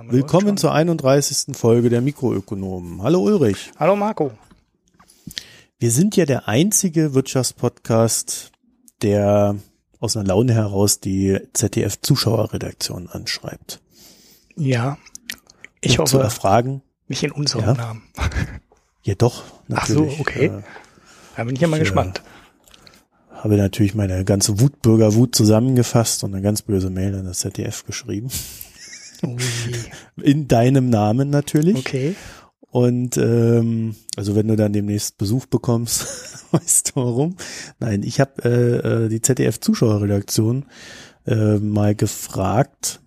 Aufnahme Willkommen zur 31. Folge der Mikroökonomen. Hallo Ulrich. Hallo Marco. Wir sind ja der einzige Wirtschaftspodcast, der aus einer Laune heraus die ZDF-Zuschauerredaktion anschreibt. Ja, ich um hoffe, zu erfragen. nicht in unserem Ja. Namen. Ja, doch. Ach so, natürlich. okay. Äh, Da bin ich ja mal Ich, äh, gespannt. habe natürlich meine ganze Wutbürgerwut zusammengefasst und eine ganz böse Mail an das ZDF geschrieben. Ui. In deinem Namen natürlich. Okay. Und ähm, also wenn du dann demnächst Besuch bekommst, weißt du warum? Nein, ich habe äh, äh, die ZDF-Zuschauerredaktion äh, mal gefragt,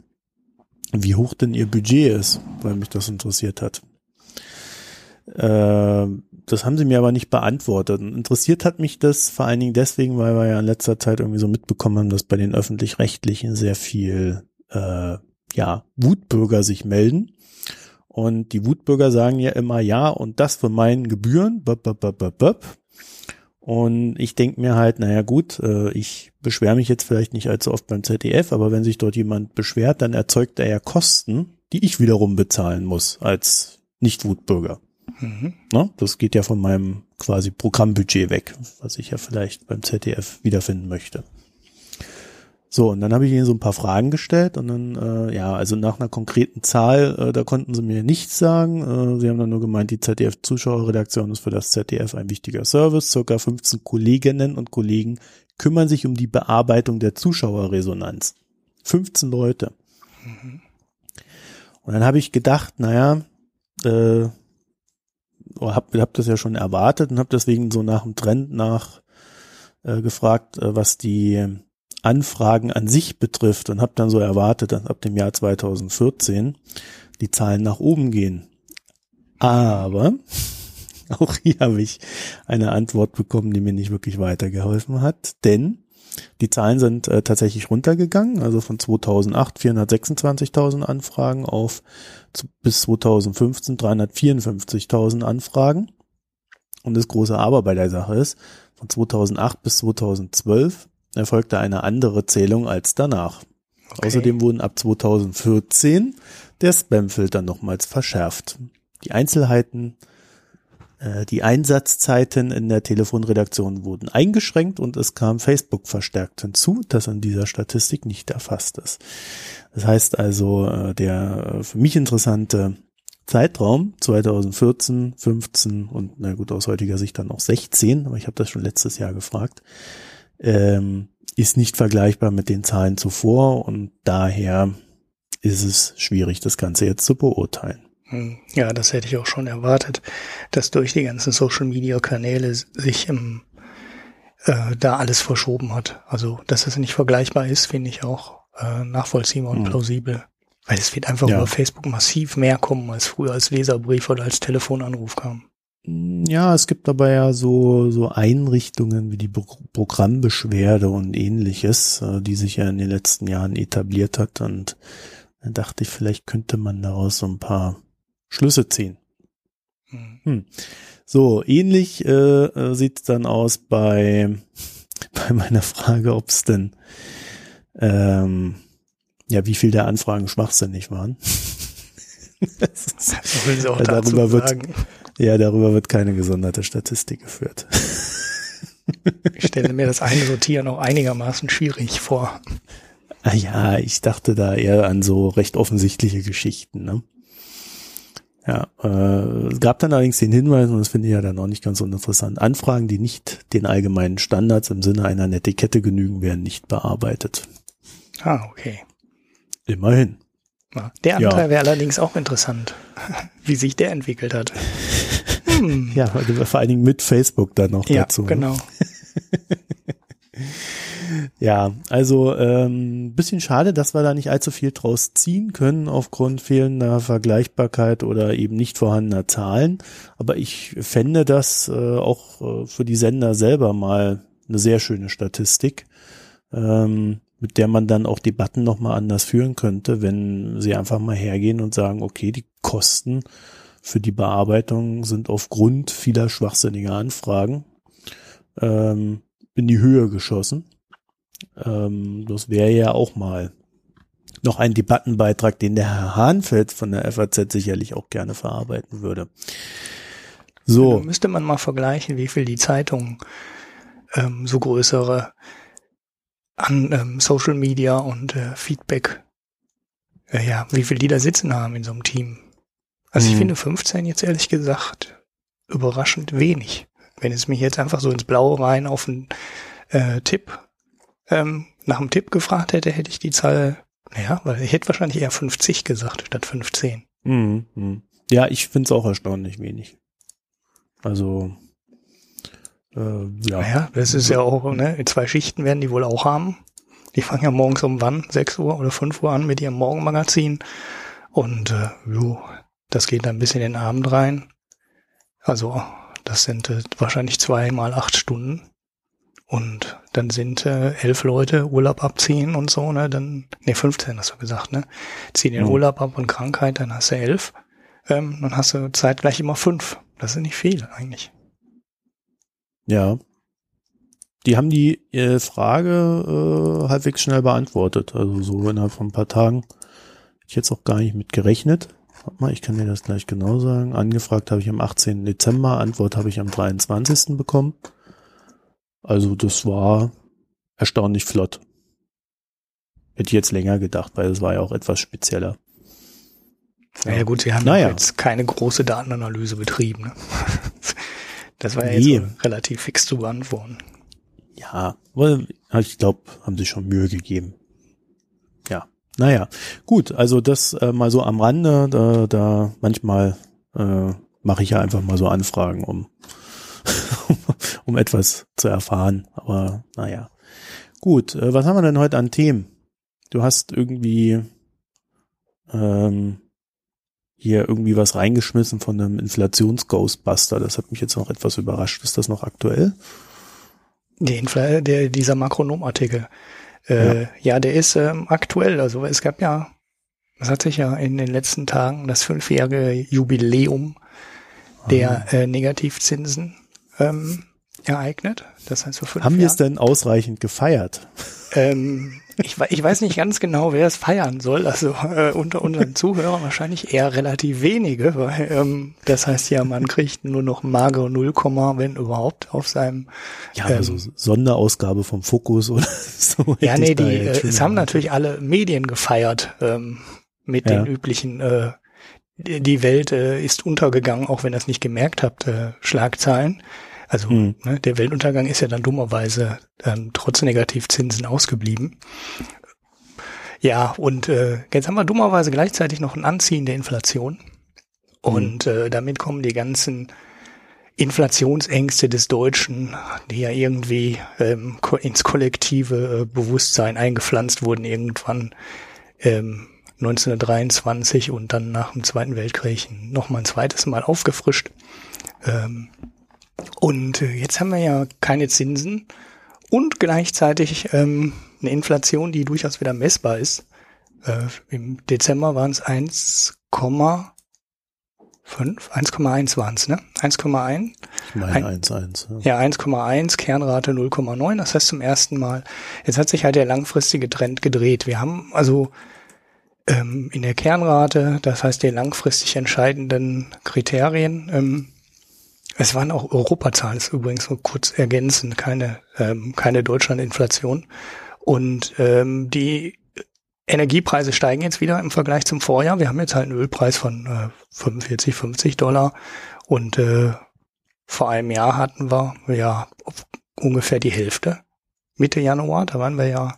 wie hoch denn ihr Budget ist, weil mich das interessiert hat. Äh, das haben sie mir aber nicht beantwortet. Interessiert hat mich das vor allen Dingen deswegen, weil wir ja in letzter Zeit irgendwie so mitbekommen haben, dass bei den öffentlich-rechtlichen sehr viel äh, ja Wutbürger sich melden. Und die Wutbürger sagen ja immer ja und das von meinen Gebühren. Böp, böp, böp, böp, böp. Und ich denke mir halt, naja gut, äh, ich beschwere mich jetzt vielleicht nicht allzu oft beim ZDF, aber wenn sich dort jemand beschwert, dann erzeugt er ja Kosten, die ich wiederum bezahlen muss als Nicht-Wutbürger. Mhm. Ne? Das geht ja von meinem quasi Programmbudget weg, was ich ja vielleicht beim ZDF wiederfinden möchte. So, und dann habe ich ihnen so ein paar Fragen gestellt und dann, äh, ja, also nach einer konkreten Zahl, äh, da konnten sie mir nichts sagen. Äh, sie haben dann nur gemeint, die ZDF-Zuschauerredaktion ist für das ZDF ein wichtiger Service. Circa 15 Kolleginnen und Kollegen kümmern sich um die Bearbeitung der Zuschauerresonanz. 15 Leute. Und dann habe ich gedacht, naja, äh, hab, hab das ja schon erwartet und habe deswegen so nach dem Trend nach äh, gefragt, äh, was die Anfragen an sich betrifft und habe dann so erwartet, dass ab dem Jahr 2014 die Zahlen nach oben gehen. Aber auch hier habe ich eine Antwort bekommen, die mir nicht wirklich weitergeholfen hat, denn die Zahlen sind äh, tatsächlich runtergegangen, also von 2008 426.000 Anfragen auf zu, bis 2015 354.000 Anfragen. Und das große Aber bei der Sache ist, von 2008 bis 2012 erfolgte eine andere Zählung als danach. Okay. Außerdem wurden ab 2014 der Spamfilter nochmals verschärft. Die Einzelheiten, äh, die Einsatzzeiten in der Telefonredaktion wurden eingeschränkt und es kam Facebook verstärkt hinzu, das in dieser Statistik nicht erfasst ist. Das heißt also, äh, der äh, für mich interessante Zeitraum 2014, 15 und na gut, aus heutiger Sicht dann auch 16, aber ich habe das schon letztes Jahr gefragt, ähm, ist nicht vergleichbar mit den Zahlen zuvor und daher ist es schwierig, das Ganze jetzt zu beurteilen. Hm, Ja, das hätte ich auch schon erwartet, dass durch die ganzen Social Media Kanäle sich im, äh, da alles verschoben hat. Also, dass es nicht vergleichbar ist, finde ich auch äh, nachvollziehbar und Mhm. plausibel. Weil es wird einfach Ja. über Facebook massiv mehr kommen, als früher als Leserbrief oder als Telefonanruf kam. Ja, es gibt aber ja so, so Einrichtungen wie die Pro Programmbeschwerde und ähnliches, äh, die sich ja in den letzten Jahren etabliert hat und da dachte ich, vielleicht könnte man daraus so ein paar Schlüsse ziehen. Hm. So, ähnlich äh, äh, sieht es dann aus bei, bei meiner Frage, ob es denn, ähm, ja, wie viel der Anfragen schwachsinnig waren. Das ist- dazu darüber wird-. Ja, darüber wird keine gesonderte Statistik geführt. Ich stelle mir das Einsortieren auch einigermaßen schwierig vor. Ah ja, ich dachte da eher an so recht offensichtliche Geschichten. Ne? Ja, äh, es gab dann allerdings den Hinweis, und das finde ich ja dann auch nicht ganz uninteressant, Anfragen, die nicht den allgemeinen Standards im Sinne einer Netiquette genügen, werden nicht bearbeitet. Ah, okay. Immerhin. Ja, Der Ja. Anteil wäre allerdings auch interessant, wie sich der entwickelt hat. Hm. Ja, also vor allen Dingen mit Facebook dann noch Ja, dazu. ne? genau. Ja, also ähm, bisschen schade, dass wir da nicht allzu viel draus ziehen können aufgrund fehlender Vergleichbarkeit oder eben nicht vorhandener Zahlen. Aber ich fände das äh, auch äh, für die Sender selber mal eine sehr schöne Statistik, ähm, mit der man dann auch Debatten nochmal anders führen könnte, wenn sie einfach mal hergehen und sagen, okay, die Kosten für die Bearbeitung sind aufgrund vieler schwachsinniger Anfragen ähm, in die Höhe geschossen. Ähm, das wäre ja auch mal noch ein Debattenbeitrag, den der Herr Hahnfeld von der FAZ sicherlich auch gerne verarbeiten würde. So. Müsste man mal vergleichen, wie viel die Zeitungen ähm, so größere an ähm, Social Media und äh, Feedback, äh, ja, wie viel die da sitzen haben in so einem Team. Also ich Mhm. finde 15 jetzt ehrlich gesagt überraschend wenig. Wenn es mich jetzt einfach so ins Blaue rein auf einen äh, Tipp, ähm, nach einem Tipp gefragt hätte, hätte ich die Zahl, naja, weil ich hätte wahrscheinlich eher 50 gesagt statt 15. Mhm. mhm. Ja, ich finde es auch erstaunlich wenig. Also, äh, ja. Naja, das ist ja auch, ne, zwei Schichten werden die wohl auch haben. Die fangen ja morgens um wann? 6 Uhr oder 5 Uhr an mit ihrem Morgenmagazin. Und äh, jo, das geht dann bis in den Abend rein. Also, das sind äh, wahrscheinlich zwei mal acht Stunden. Und dann sind äh, elf Leute Urlaub abziehen und so, ne? Dann, ne, 15 hast du gesagt, ne? Ziehen den Mhm. Urlaub ab und Krankheit, dann hast du elf. Ähm, dann hast du zeitgleich immer fünf. Das ist nicht viel eigentlich. Ja. Die haben die äh, Frage äh, halbwegs schnell beantwortet. Also so innerhalb von ein paar Tagen. Hätte ich jetzt auch gar nicht mit gerechnet. Warte mal, ich kann dir das gleich genau sagen. Angefragt habe ich am 18. Dezember, Antwort habe ich am 23. bekommen. Also das war erstaunlich flott. Hätte ich jetzt länger gedacht, weil es war ja auch etwas spezieller. Ja, gut, sie haben Naja. jetzt keine große Datenanalyse betrieben. Ne? Das war ja Nee. jetzt so relativ fix zu beantworten. Ja, weil ich glaube, haben sie schon Mühe gegeben. Ja, naja, gut, also das äh, mal so am Rande, da, da manchmal äh, mache ich ja einfach mal so Anfragen, um, um etwas zu erfahren. Aber naja. Gut, äh, was haben wir denn heute an Themen? Du hast irgendwie ähm, hier irgendwie was reingeschmissen von einem Inflations-Ghostbuster. Das hat mich jetzt noch etwas überrascht. Ist das noch aktuell? Der, Infla der dieser Makronom-Artikel. Äh, ja. der ist ähm, aktuell. Also es gab ja, es hat sich ja in den letzten Tagen das fünfjährige Jubiläum der Ah. äh, Negativzinsen ähm, ereignet. Das heißt, vor fünf Haben wir es denn ausreichend gefeiert? Ähm, ich, ich weiß nicht ganz genau, wer es feiern soll. Also äh, unter unseren Zuhörern wahrscheinlich eher relativ wenige, weil ähm, das heißt ja, man kriegt nur noch magere 0, wenn überhaupt auf seinem. Ja, aber so Sonderausgabe vom Fokus oder so. Ja, nee, die, äh, es haben natürlich alle Medien gefeiert ähm, mit Ja. den üblichen. Äh, die die Welt äh, ist untergegangen, auch wenn ihr es nicht gemerkt habt, äh, Schlagzeilen. Also Hm. ne, der Weltuntergang ist ja dann dummerweise ähm, trotz Negativzinsen ausgeblieben. Ja, und äh, jetzt haben wir dummerweise gleichzeitig noch ein Anziehen der Inflation. Und äh, damit kommen die ganzen Inflationsängste des Deutschen, die ja irgendwie ähm, ins kollektive äh, Bewusstsein eingepflanzt wurden, irgendwann ähm, 1923 und dann nach dem Zweiten Weltkrieg nochmal ein zweites Mal aufgefrischt. Ähm, und äh, jetzt haben wir ja keine Zinsen und gleichzeitig ähm, eine Inflation, die durchaus wieder messbar ist. Äh, Im Dezember waren es 1,5, 1,1 waren es, ne? 1,1. Ich meine ein- 1-1. Ja. Ja, 1,1, Kernrate 0,9, das heißt zum ersten Mal. Jetzt hat sich halt der langfristige Trend gedreht. Wir haben also ähm, in der Kernrate, das heißt die langfristig entscheidenden Kriterien, ähm, es waren auch Europazahlen, ist übrigens nur kurz ergänzend, keine, ähm, keine Deutschlandinflation. Und ähm, die Energiepreise steigen jetzt wieder im Vergleich zum Vorjahr. Wir haben jetzt halt einen Ölpreis von äh, 45, 50 Dollar und äh, vor einem Jahr hatten wir ja ungefähr die Hälfte. Mitte Januar, da waren wir ja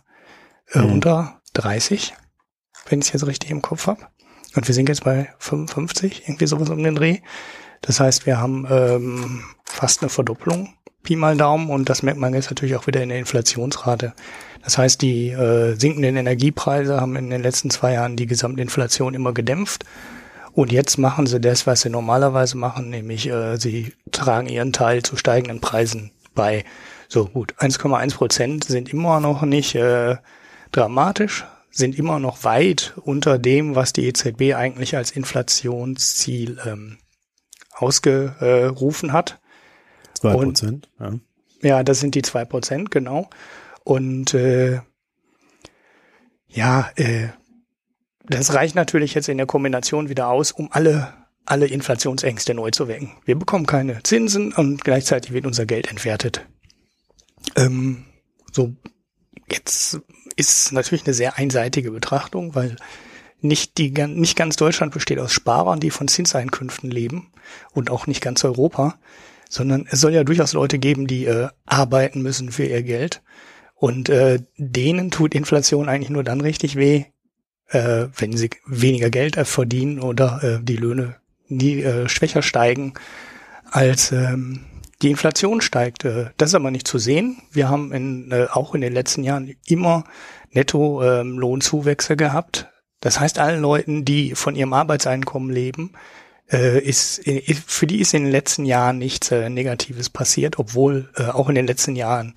äh, Mhm. unter 30, wenn ich es jetzt richtig im Kopf habe. Und wir sind jetzt bei 55, irgendwie sowas um den Dreh. Das heißt, wir haben ähm, fast eine Verdopplung, Pi mal Daumen, und das merkt man jetzt natürlich auch wieder in der Inflationsrate. Das heißt, die äh, sinkenden Energiepreise haben in den letzten zwei Jahren die Gesamtinflation immer gedämpft. Und jetzt machen sie das, was sie normalerweise machen, nämlich äh, sie tragen ihren Teil zu steigenden Preisen bei. So gut, 1,1 Prozent sind immer noch nicht äh, dramatisch, sind immer noch weit unter dem, was die EZB eigentlich als Inflationsziel ähm, ausgerufen hat. 2 Und- Prozent. Ja. Ja, das sind die zwei Prozent, genau. Und äh, ja, äh, das reicht natürlich jetzt in der Kombination wieder aus, um alle alle Inflationsängste neu zu wecken. Wir bekommen keine Zinsen und gleichzeitig wird unser Geld entwertet. Ähm, so, jetzt ist natürlich eine sehr einseitige Betrachtung, weil nicht die, nicht ganz Deutschland besteht aus Sparern, die von Zinseinkünften leben und auch nicht ganz Europa, sondern es soll ja durchaus Leute geben, die äh, arbeiten müssen für ihr Geld. Und äh, denen tut Inflation eigentlich nur dann richtig weh, äh, wenn sie weniger Geld verdienen oder äh, die Löhne nie äh, schwächer steigen als ähm, die Inflation steigt. Äh, das ist aber nicht zu sehen. Wir haben in, äh, auch in den letzten Jahren immer Netto-Lohnzuwächse ähm, gehabt. Das heißt, allen Leuten, die von ihrem Arbeitseinkommen leben, äh, ist, für die ist in den letzten Jahren nichts äh, Negatives passiert, obwohl äh, auch in den letzten Jahren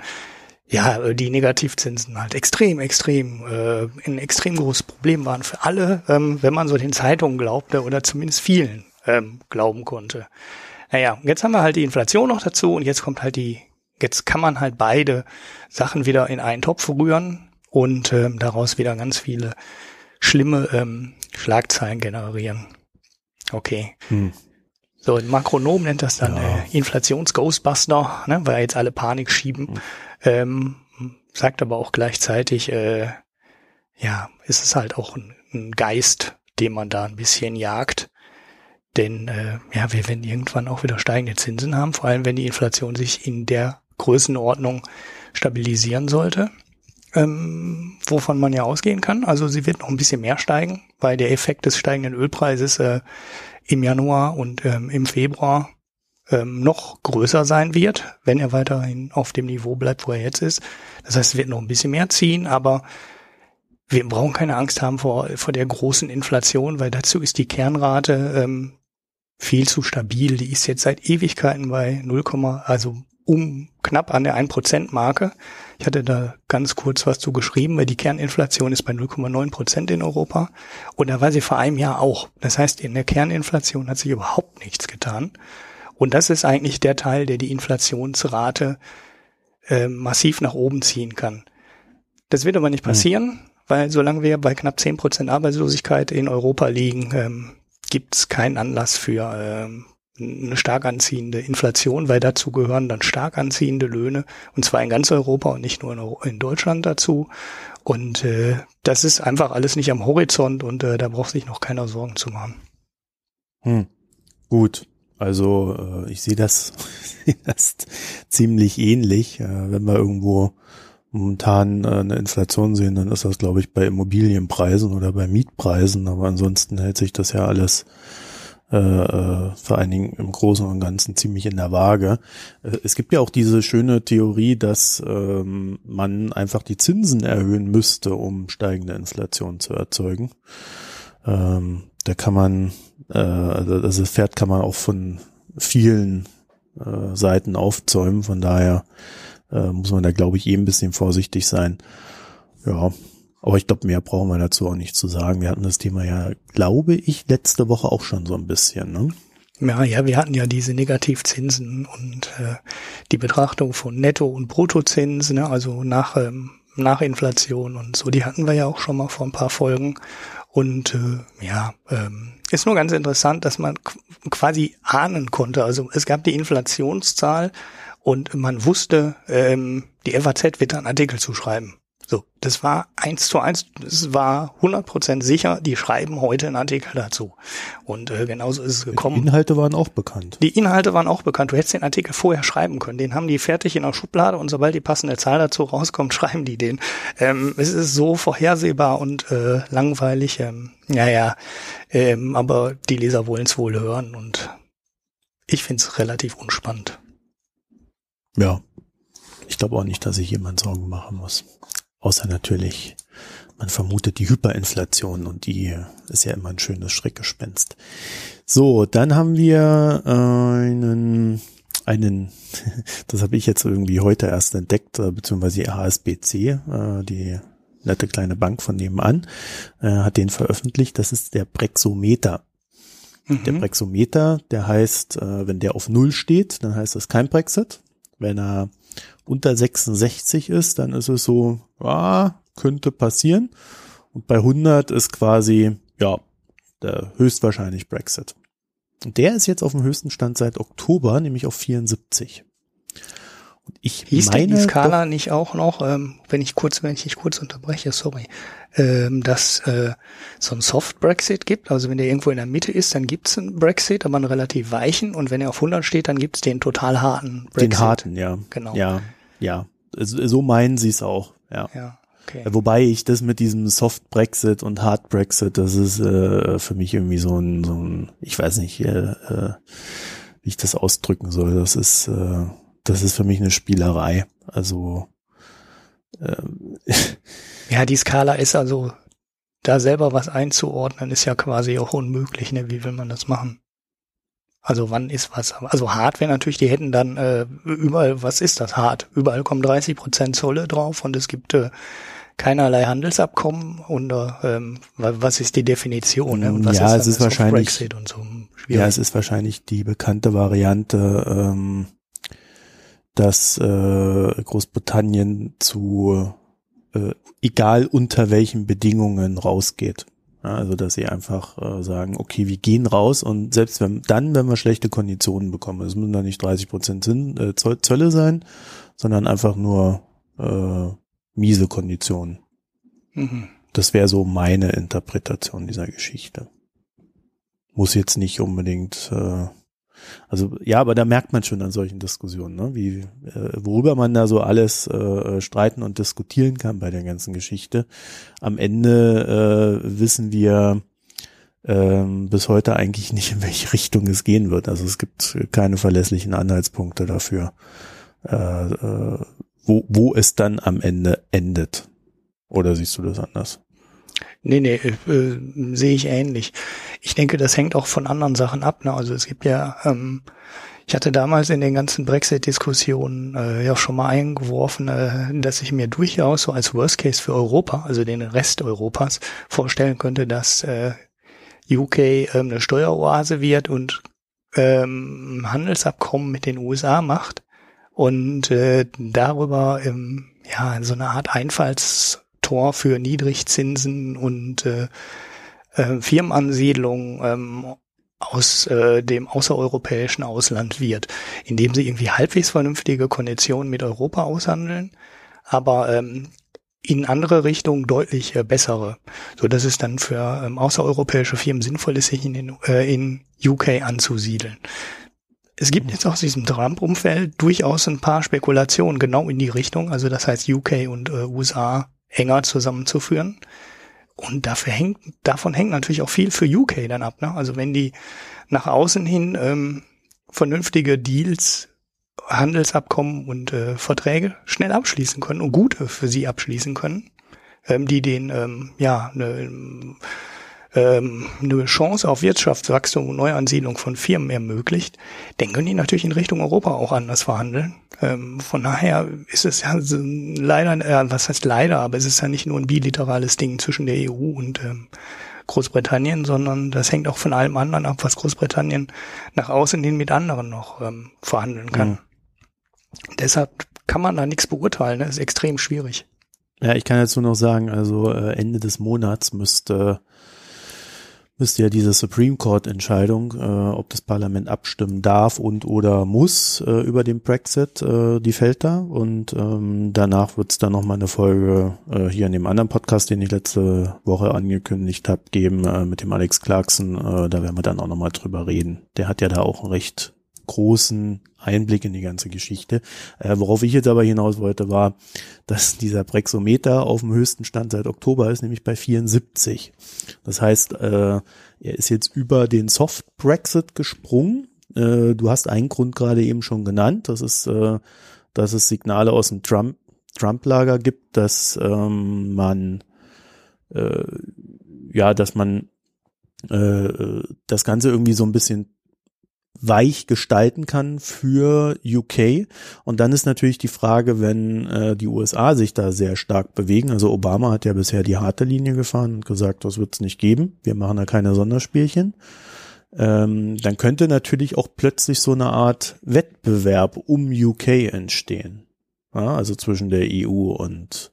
ja die Negativzinsen halt extrem, extrem äh, ein extrem großes Problem waren für alle, ähm, wenn man so den Zeitungen glaubte oder zumindest vielen ähm, glauben konnte. Naja, jetzt haben wir halt die Inflation noch dazu und jetzt kommt halt die, jetzt kann man halt beide Sachen wieder in einen Topf rühren und ähm, daraus wieder ganz viele schlimme ähm, Schlagzeilen generieren. Okay. Hm. So, ein Makronom nennt das dann ja. äh, Inflations-Ghostbuster, ne, weil jetzt alle Panik schieben. Hm. Ähm, sagt aber auch gleichzeitig, äh, ja, ist es halt auch ein, ein Geist, den man da ein bisschen jagt. Denn äh, ja, wir werden irgendwann auch wieder steigende Zinsen haben, vor allem wenn die Inflation sich in der Größenordnung stabilisieren sollte, ähm, wovon man ja ausgehen kann. Also sie wird noch ein bisschen mehr steigen, weil der Effekt des steigenden Ölpreises äh, im Januar und ähm, im Februar ähm, noch größer sein wird, wenn er weiterhin auf dem Niveau bleibt, wo er jetzt ist. Das heißt, es wird noch ein bisschen mehr ziehen, aber wir brauchen keine Angst haben vor, vor der großen Inflation, weil dazu ist die Kernrate ähm, viel zu stabil. Die ist jetzt seit Ewigkeiten bei 0, also um knapp an der 1%-Marke. Ich hatte da ganz kurz was zu geschrieben, weil die Kerninflation ist bei 0,9 Prozent in Europa. Und da war sie vor einem Jahr auch. Das heißt, in der Kerninflation hat sich überhaupt nichts getan. Und das ist eigentlich der Teil, der die Inflationsrate äh, massiv nach oben ziehen kann. Das wird aber nicht hm. passieren, mhm. weil solange wir bei knapp 10 Prozent Arbeitslosigkeit in Europa liegen, ähm, gibt es keinen Anlass für ähm, eine stark anziehende Inflation, weil dazu gehören dann stark anziehende Löhne und zwar in ganz Europa und nicht nur in, Deutschland dazu. Und äh, das ist einfach alles nicht am Horizont und äh, da braucht sich noch keiner Sorgen zu machen. Hm. Gut, also äh, ich sehe das, das ziemlich ähnlich. Äh, wenn wir irgendwo momentan äh, eine Inflation sehen, dann ist das, glaube ich, bei Immobilienpreisen oder bei Mietpreisen. Aber ansonsten hält sich das ja alles äh, äh, vor allen Dingen im Großen und Ganzen ziemlich in der Waage. Äh, es gibt ja auch diese schöne Theorie, dass ähm, man einfach die Zinsen erhöhen müsste, um steigende Inflation zu erzeugen. Ähm, da kann man, äh, also das Pferd kann man auch von vielen äh, Seiten aufzäumen. Von daher äh, muss man da, glaube ich, eben ein bisschen vorsichtig sein. Ja, aber ich glaube, mehr brauchen wir dazu auch nicht zu sagen. Wir hatten das Thema ja, glaube ich, letzte Woche auch schon so ein bisschen. Ne? Ja, ja, wir hatten ja diese Negativzinsen und äh, die Betrachtung von Netto- und Bruttozinsen, ne, also nach, ähm, nach Inflation und so, die hatten wir ja auch schon mal vor ein paar Folgen. Und äh, ja, ähm, ist nur ganz interessant, dass man quasi ahnen konnte. Also es gab die Inflationszahl und man wusste, ähm, die FAZ wird einen Artikel zu schreiben. So, das war eins zu eins, das war 100% sicher, die schreiben heute einen Artikel dazu. Und äh, genauso ist es gekommen. Die Inhalte waren auch bekannt. Die Inhalte waren auch bekannt. Du hättest den Artikel vorher schreiben können. Den haben die fertig in der Schublade und sobald die passende Zahl dazu rauskommt, schreiben die den. Ähm, es ist so vorhersehbar und äh, langweilig. Ähm, naja, ähm, aber die Leser wollen es wohl hören und ich finde es relativ unspannend. Ja, ich glaube auch nicht, dass sich jemand Sorgen machen muss. Außer natürlich, man vermutet die Hyperinflation und die ist ja immer ein schönes Schreckgespenst. So, dann haben wir einen, einen, das habe ich jetzt irgendwie heute erst entdeckt, äh, beziehungsweise die HSBC, äh, die nette kleine Bank von nebenan, äh, hat den veröffentlicht. Das ist der Brexometer. Mhm. Der Brexometer, der heißt, wenn der auf Null steht, dann heißt das kein Brexit. Wenn er unter 66 ist, dann ist es so, ja, könnte passieren. Und bei 100 ist quasi, ja, der höchstwahrscheinlich Brexit. Und der ist jetzt auf dem höchsten Stand seit Oktober, nämlich auf 74. Ich Hieß meine, die Skala doch, nicht auch noch, ähm, wenn ich kurz, wenn ich dich kurz unterbreche, sorry, ähm, dass äh, so ein Soft Brexit gibt, also wenn der irgendwo in der Mitte ist, dann gibt's einen Brexit, aber einen relativ weichen und wenn er auf 100 steht, dann gibt's den total harten Brexit. Den harten, ja. Genau. Ja, ja. So meinen sie es auch, ja. Ja. Okay. Wobei ich das mit diesem Soft Brexit und Hard Brexit, das ist äh, für mich irgendwie so ein, so ein ich weiß nicht, äh, äh, wie ich das ausdrücken soll. Das ist, äh, das ist für mich eine Spielerei. Also ähm, ja, die Skala ist also da selber was einzuordnen, ist ja quasi auch unmöglich. Ne? Wie will man das machen? Also wann ist was? Also hart wäre natürlich, die hätten dann äh, überall, was ist das hart? Überall kommen 30 Prozent Zolle drauf und es gibt äh, keinerlei Handelsabkommen und ähm, was ist die Definition? Ne? Und was ja, ist es ist wahrscheinlich Brexit und so. Schwierig. Ja, es ist wahrscheinlich die bekannte Variante, ähm, dass äh, Großbritannien zu äh, egal unter welchen Bedingungen rausgeht. Ja, also dass sie einfach äh, sagen, okay, wir gehen raus und selbst wenn dann, wenn wir schlechte Konditionen bekommen, es müssen da nicht 30 Prozent äh, Zölle sein, sondern einfach nur äh, miese Konditionen. Mhm. Das wäre so meine Interpretation dieser Geschichte. Muss jetzt nicht unbedingt, äh, also ja, aber da merkt man schon an solchen Diskussionen, ne? wie äh, worüber man da so alles äh, streiten und diskutieren kann bei der ganzen Geschichte. Am Ende äh, wissen wir ähm, bis heute eigentlich nicht, in welche Richtung es gehen wird. Also es gibt keine verlässlichen Anhaltspunkte dafür. Äh, äh, wo, wo es dann am Ende endet. Oder siehst du das anders? Nee, nee, äh, sehe ich ähnlich. Ich denke, das hängt auch von anderen Sachen ab. Ne? Also es gibt ja, ähm, ich hatte damals in den ganzen Brexit-Diskussionen äh, ja schon mal eingeworfen, äh, dass ich mir durchaus so als Worst Case für Europa, also den Rest Europas, vorstellen könnte, dass äh, UK ähm, eine Steueroase wird und ähm, Handelsabkommen mit den USA macht und äh, darüber ähm, ja so eine Art Einfallstor für Niedrigzinsen und äh, äh, Firmenansiedlung ähm, aus äh, dem außereuropäischen Ausland wird, indem sie irgendwie halbwegs vernünftige Konditionen mit Europa aushandeln, aber ähm, in andere Richtungen deutlich äh, bessere, so dass es dann für ähm, außereuropäische Firmen sinnvoll ist, sich in, den, äh, in UK anzusiedeln. Es gibt jetzt aus diesem Trump-Umfeld durchaus ein paar Spekulationen genau in die Richtung, also das heißt UK und äh, USA enger zusammenzuführen. Und dafür hängt, davon hängt natürlich auch viel für UK dann ab. Ne? Also wenn die nach außen hin ähm, vernünftige Deals, Handelsabkommen und äh, Verträge schnell abschließen können und gute für sie abschließen können, ähm, die den ähm, ja eine ähm, eine Chance auf Wirtschaftswachstum und Neuansiedlung von Firmen ermöglicht, dann können die natürlich in Richtung Europa auch anders verhandeln. Ähm, von daher ist es ja leider, äh, was heißt leider, aber es ist ja nicht nur ein bilaterales Ding zwischen der EU und ähm, Großbritannien, sondern das hängt auch von allem anderen ab, was Großbritannien nach außen hin mit anderen noch ähm, verhandeln kann. Mhm. Deshalb kann man da nichts beurteilen, das ne? ist extrem schwierig. Ja, ich kann jetzt nur noch sagen, also äh, Ende des Monats müsste müsste ja diese Supreme Court Entscheidung, äh, ob das Parlament abstimmen darf und oder muss äh, über den Brexit, äh, die fällt da und ähm, danach wird es dann nochmal eine Folge äh, hier in dem anderen Podcast, den ich letzte Woche angekündigt habe, geben äh, mit dem Alex Clarkson. Äh, da werden wir dann auch nochmal drüber reden. Der hat ja da auch ein recht großen Einblick in die ganze Geschichte. Äh, worauf ich jetzt aber hinaus wollte, war, dass dieser Brexometer auf dem höchsten Stand seit Oktober ist, nämlich bei 74. Das heißt, äh, er ist jetzt über den Soft Brexit gesprungen. Äh, du hast einen Grund gerade eben schon genannt. Das ist, äh, dass es Signale aus dem Trump Trump-Lager gibt, dass ähm, man äh, ja, dass man äh, das Ganze irgendwie so ein bisschen weich gestalten kann für UK. Und dann ist natürlich die Frage, wenn äh, die USA sich da sehr stark bewegen. Also Obama hat ja bisher die harte Linie gefahren und gesagt, das wird es nicht geben. Wir machen da keine Sonderspielchen. Ähm, dann könnte natürlich auch plötzlich so eine Art Wettbewerb um UK entstehen. Ja, also zwischen der EU und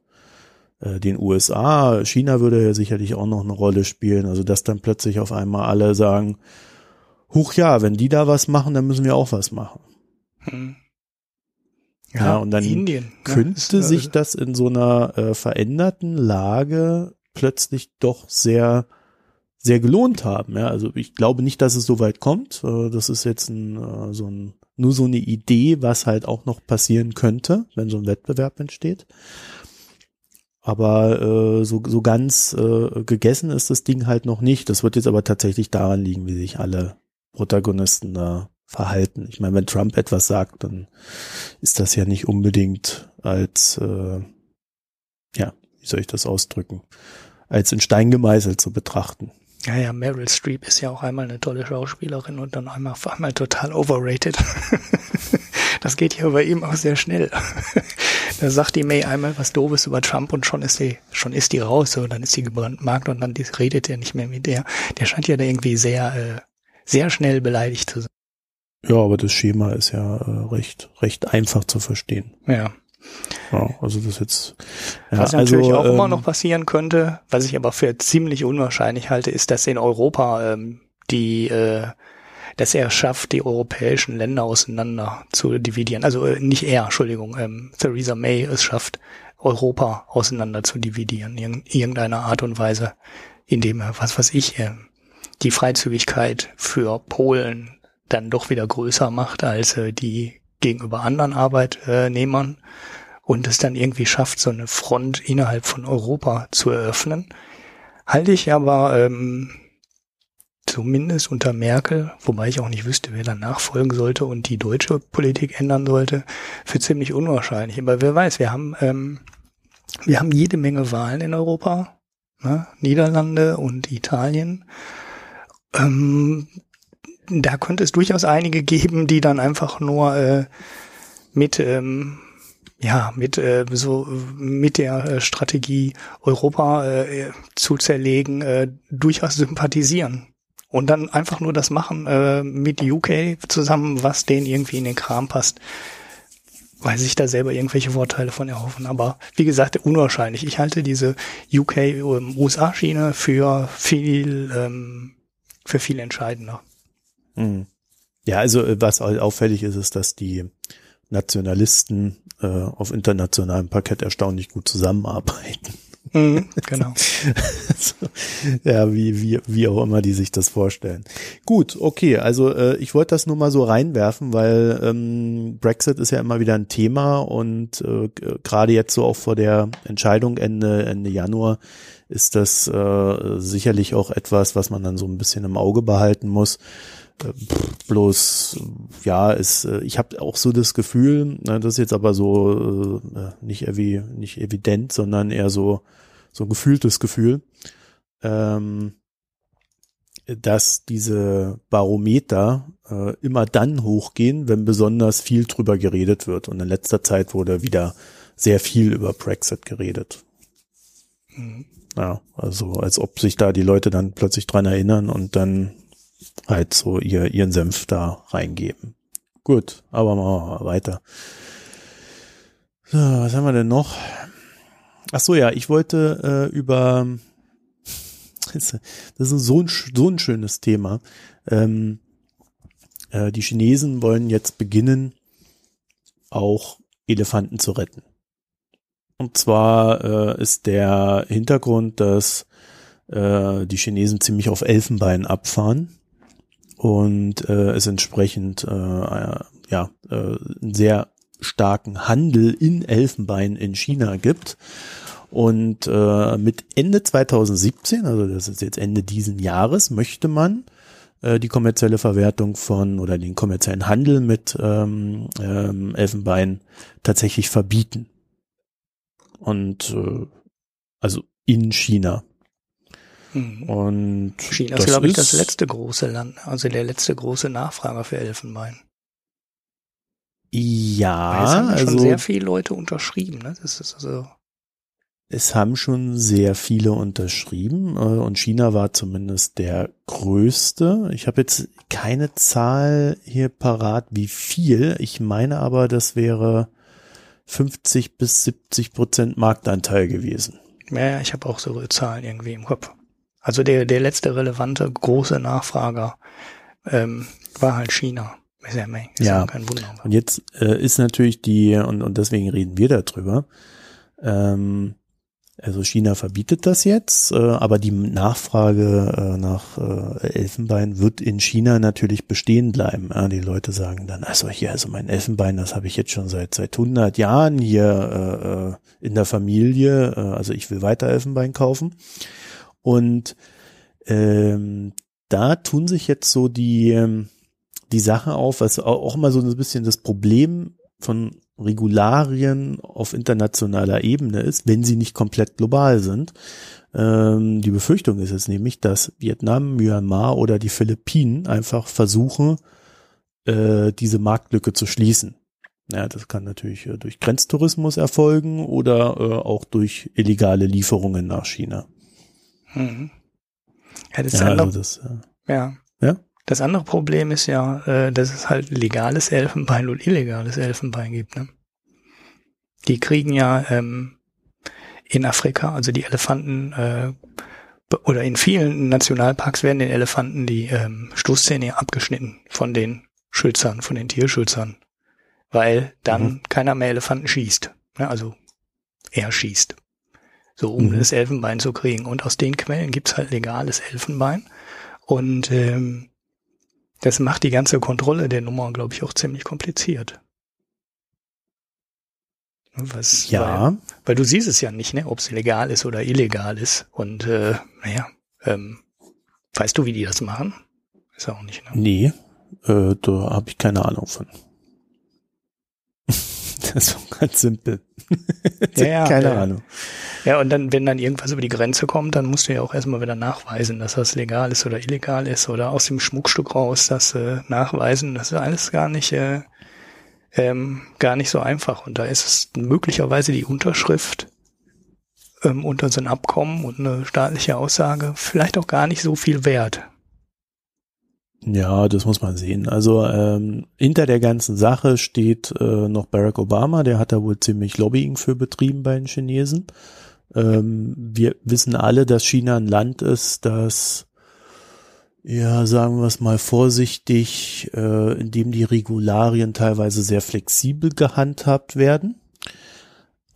äh, den USA. China würde ja sicherlich auch noch eine Rolle spielen. Also dass dann plötzlich auf einmal alle sagen, huch ja, wenn die da was machen, dann müssen wir auch was machen. Hm. Ja, ja, und dann Indien, ne? könnte ne? sich das in so einer äh, veränderten Lage plötzlich doch sehr sehr gelohnt haben. Ja, also ich glaube nicht, dass es so weit kommt. Äh, das ist jetzt ein, äh, so ein, nur so eine Idee, was halt auch noch passieren könnte, wenn so ein Wettbewerb entsteht. Aber äh, so, so ganz äh, gegessen ist das Ding halt noch nicht. Das wird jetzt aber tatsächlich daran liegen, wie sich alle Protagonisten da verhalten. Ich meine, wenn Trump etwas sagt, dann ist das ja nicht unbedingt als, äh, ja, wie soll ich das ausdrücken, als in Stein gemeißelt zu betrachten. Ja, ja, Meryl Streep ist ja auch einmal eine tolle Schauspielerin und dann einmal einmal total overrated. das geht ja bei ihm auch sehr schnell. da sagt die May einmal was Doofes über Trump und schon ist die, schon ist die raus, so, dann ist sie gebrandmarkt und dann redet er nicht mehr mit der. Der scheint ja da irgendwie sehr, äh, sehr schnell beleidigt zu sein. Ja, aber das Schema ist ja äh, recht, recht einfach zu verstehen. Ja. Ja, also das jetzt. Ja, was natürlich also, auch ähm, immer noch passieren könnte, was ich aber für ziemlich unwahrscheinlich halte, ist, dass in Europa ähm, die, äh, dass er schafft, die europäischen Länder auseinander zu dividieren. Also äh, nicht er, Entschuldigung, ähm, Theresa May es schafft, Europa auseinander zu dividieren, in irgendeiner Art und Weise, indem er, was weiß ich, äh, die Freizügigkeit für Polen dann doch wieder größer macht als äh, die gegenüber anderen Arbeitnehmern und es dann irgendwie schafft, so eine Front innerhalb von Europa zu eröffnen, halte ich aber ähm, zumindest unter Merkel, wobei ich auch nicht wüsste, wer dann nachfolgen sollte und die deutsche Politik ändern sollte, für ziemlich unwahrscheinlich. Aber wer weiß, wir haben ähm, wir haben jede Menge Wahlen in Europa, ne? Niederlande und Italien. Ähm, da könnte es durchaus einige geben, die dann einfach nur äh, mit ähm, ja mit äh, so mit der äh, Strategie Europa äh, zu zerlegen äh, durchaus sympathisieren und dann einfach nur das machen äh, mit UK zusammen, was denen irgendwie in den Kram passt, weil sich da selber irgendwelche Vorteile von erhoffen. Aber wie gesagt, unwahrscheinlich. Ich halte diese UK-USA-Schiene ähm, für viel ähm, für viel entscheidender. Mhm. Ja, also äh, was auffällig ist, ist, dass die Nationalisten äh, auf internationalem Parkett erstaunlich gut zusammenarbeiten. Mhm, genau. ja, wie, wie, wie auch immer die sich das vorstellen. Gut, okay, also äh, ich wollte das nur mal so reinwerfen, weil ähm, Brexit ist ja immer wieder ein Thema und äh, gerade jetzt so auch vor der Entscheidung Ende, Ende Januar ist das äh, sicherlich auch etwas, was man dann so ein bisschen im Auge behalten muss. Äh, bloß, ja, ist, äh, ich habe auch so das Gefühl, das ist jetzt aber so äh, nicht, evi nicht evident, sondern eher so, so ein gefühltes Gefühl, ähm, dass diese Barometer immer dann hochgehen, wenn besonders viel drüber geredet wird. Und in letzter Zeit wurde wieder sehr viel über Brexit geredet. Mhm. Ja, also als ob sich da die Leute dann plötzlich dran erinnern und dann halt so ihr, ihren Senf da reingeben. Gut, aber machen wir mal weiter. So, was haben wir denn noch? Ach so, ja, ich wollte äh, über das ist so ein, so ein schönes Thema. Ähm, äh, die Chinesen wollen jetzt beginnen, auch Elefanten zu retten. Und zwar äh, ist der Hintergrund, dass äh, die Chinesen ziemlich auf Elfenbein abfahren und äh, es entsprechend äh, äh, ja äh, einen sehr starken Handel in Elfenbein in China gibt. Und äh, mit Ende 2017, also das ist jetzt Ende diesen Jahres, möchte man äh, die kommerzielle Verwertung von oder den kommerziellen Handel mit ähm, ähm, Elfenbein tatsächlich verbieten. Und äh, also in China. Mhm. Und China ist, glaube ich, das letzte große Land, also der letzte große Nachfrager für Elfenbein. Ja, es haben also, schon sehr viele Leute unterschrieben. Ne? Das ist also es haben schon sehr viele unterschrieben äh, und China war zumindest der größte. Ich habe jetzt keine Zahl hier parat, wie viel. Ich meine aber, das wäre 50 bis 70 Prozent Marktanteil gewesen. Ja, ich habe auch so Zahlen irgendwie im Kopf. Also der, der letzte relevante große Nachfrager ähm, war halt China. Ist ja, ist ja, ja kein Wunder. Und jetzt äh, ist natürlich die, und, und deswegen reden wir darüber, ähm, also China verbietet das jetzt, äh, aber die Nachfrage äh, nach äh, Elfenbein wird in China natürlich bestehen bleiben. Ja, die Leute sagen dann, also hier, also mein Elfenbein, das habe ich jetzt schon seit seit 100 Jahren hier äh, äh, in der Familie. Äh, also ich will weiter Elfenbein kaufen. Und ähm, da tun sich jetzt so die ähm, die Sache auf, was auch immer so ein bisschen das Problem von Regularien auf internationaler Ebene ist, wenn sie nicht komplett global sind. Ähm, die Befürchtung ist es nämlich, dass Vietnam, Myanmar oder die Philippinen einfach versuchen, äh, diese Marktlücke zu schließen. Ja, das kann natürlich äh, durch Grenztourismus erfolgen oder äh, auch durch illegale Lieferungen nach China. Mhm. Ja, das ja, also das, äh, ja. ja. Das andere Problem ist ja, äh, dass es halt legales Elfenbein und illegales Elfenbein gibt. Ne? Die kriegen ja ähm, in Afrika, also die Elefanten äh, oder in vielen Nationalparks werden den Elefanten die ähm, Stoßzähne abgeschnitten von den Schützern, von den Tierschützern, weil dann mhm. keiner mehr Elefanten schießt. Ne? Also er schießt. So, um mhm. das Elfenbein zu kriegen. Und aus den Quellen gibt's halt legales Elfenbein. Und ähm, das macht die ganze Kontrolle der Nummer, glaube ich, auch ziemlich kompliziert. Was, ja. Weil, weil, du siehst es ja nicht, ne, ob es legal ist oder illegal ist. Und äh, naja, ähm, weißt du, wie die das machen? Ist auch nicht, ne? Nee, äh, da habe ich keine Ahnung von. das ist ganz simpel. ja, ja, keine ja. Ahnung. Ja, und dann, wenn dann irgendwas über die Grenze kommt, dann musst du ja auch erstmal wieder nachweisen, dass das legal ist oder illegal ist oder aus dem Schmuckstück raus das äh, nachweisen. Das ist alles gar nicht, äh, ähm, gar nicht so einfach. Und da ist es möglicherweise die Unterschrift ähm, unter so ein Abkommen und eine staatliche Aussage vielleicht auch gar nicht so viel wert. Ja, das muss man sehen. Also ähm, hinter der ganzen Sache steht äh, noch Barack Obama, der hat da wohl ziemlich Lobbying für betrieben bei den Chinesen. Ähm, wir wissen alle, dass China ein Land ist, das, ja, sagen wir es mal vorsichtig, äh, in dem die Regularien teilweise sehr flexibel gehandhabt werden.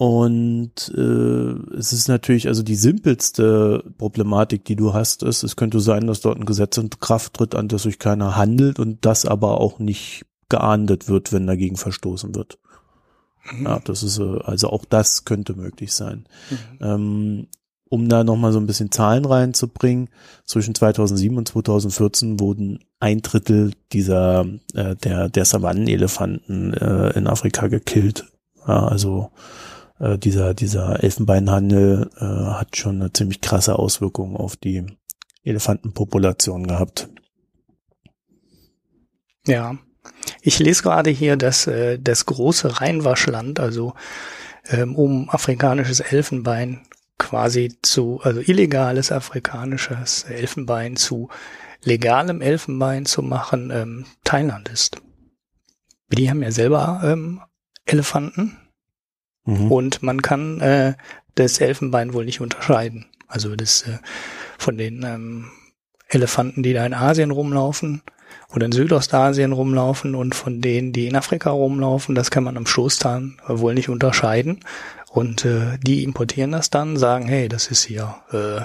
Und äh, es ist natürlich, also die simpelste Problematik, die du hast, ist, es könnte sein, dass dort ein Gesetz in Kraft tritt, an das sich keiner handelt und das aber auch nicht geahndet wird, wenn dagegen verstoßen wird. Mhm. Ja, das ist äh, also auch das könnte möglich sein. Mhm. Ähm, um da nochmal so ein bisschen Zahlen reinzubringen, zwischen 2007 und 2014 wurden ein Drittel dieser äh, der der Savannenelefanten äh, in Afrika gekillt. Ja, also äh, dieser dieser Elfenbeinhandel äh, hat schon eine ziemlich krasse Auswirkung auf die Elefantenpopulation gehabt. Ja, ich lese gerade hier, dass äh, das große Rheinwaschland, also ähm, um afrikanisches Elfenbein quasi zu, also illegales afrikanisches Elfenbein zu legalem Elfenbein zu machen, ähm, Thailand ist. Die haben ja selber ähm, Elefanten mhm. und man kann äh, das Elfenbein wohl nicht unterscheiden. Also das äh, von den ähm, Elefanten, die da in Asien rumlaufen, oder in Südostasien rumlaufen und von denen, die in Afrika rumlaufen, das kann man am Stoßzahn wohl nicht unterscheiden. Und äh, die importieren das dann, sagen, hey, das ist hier äh,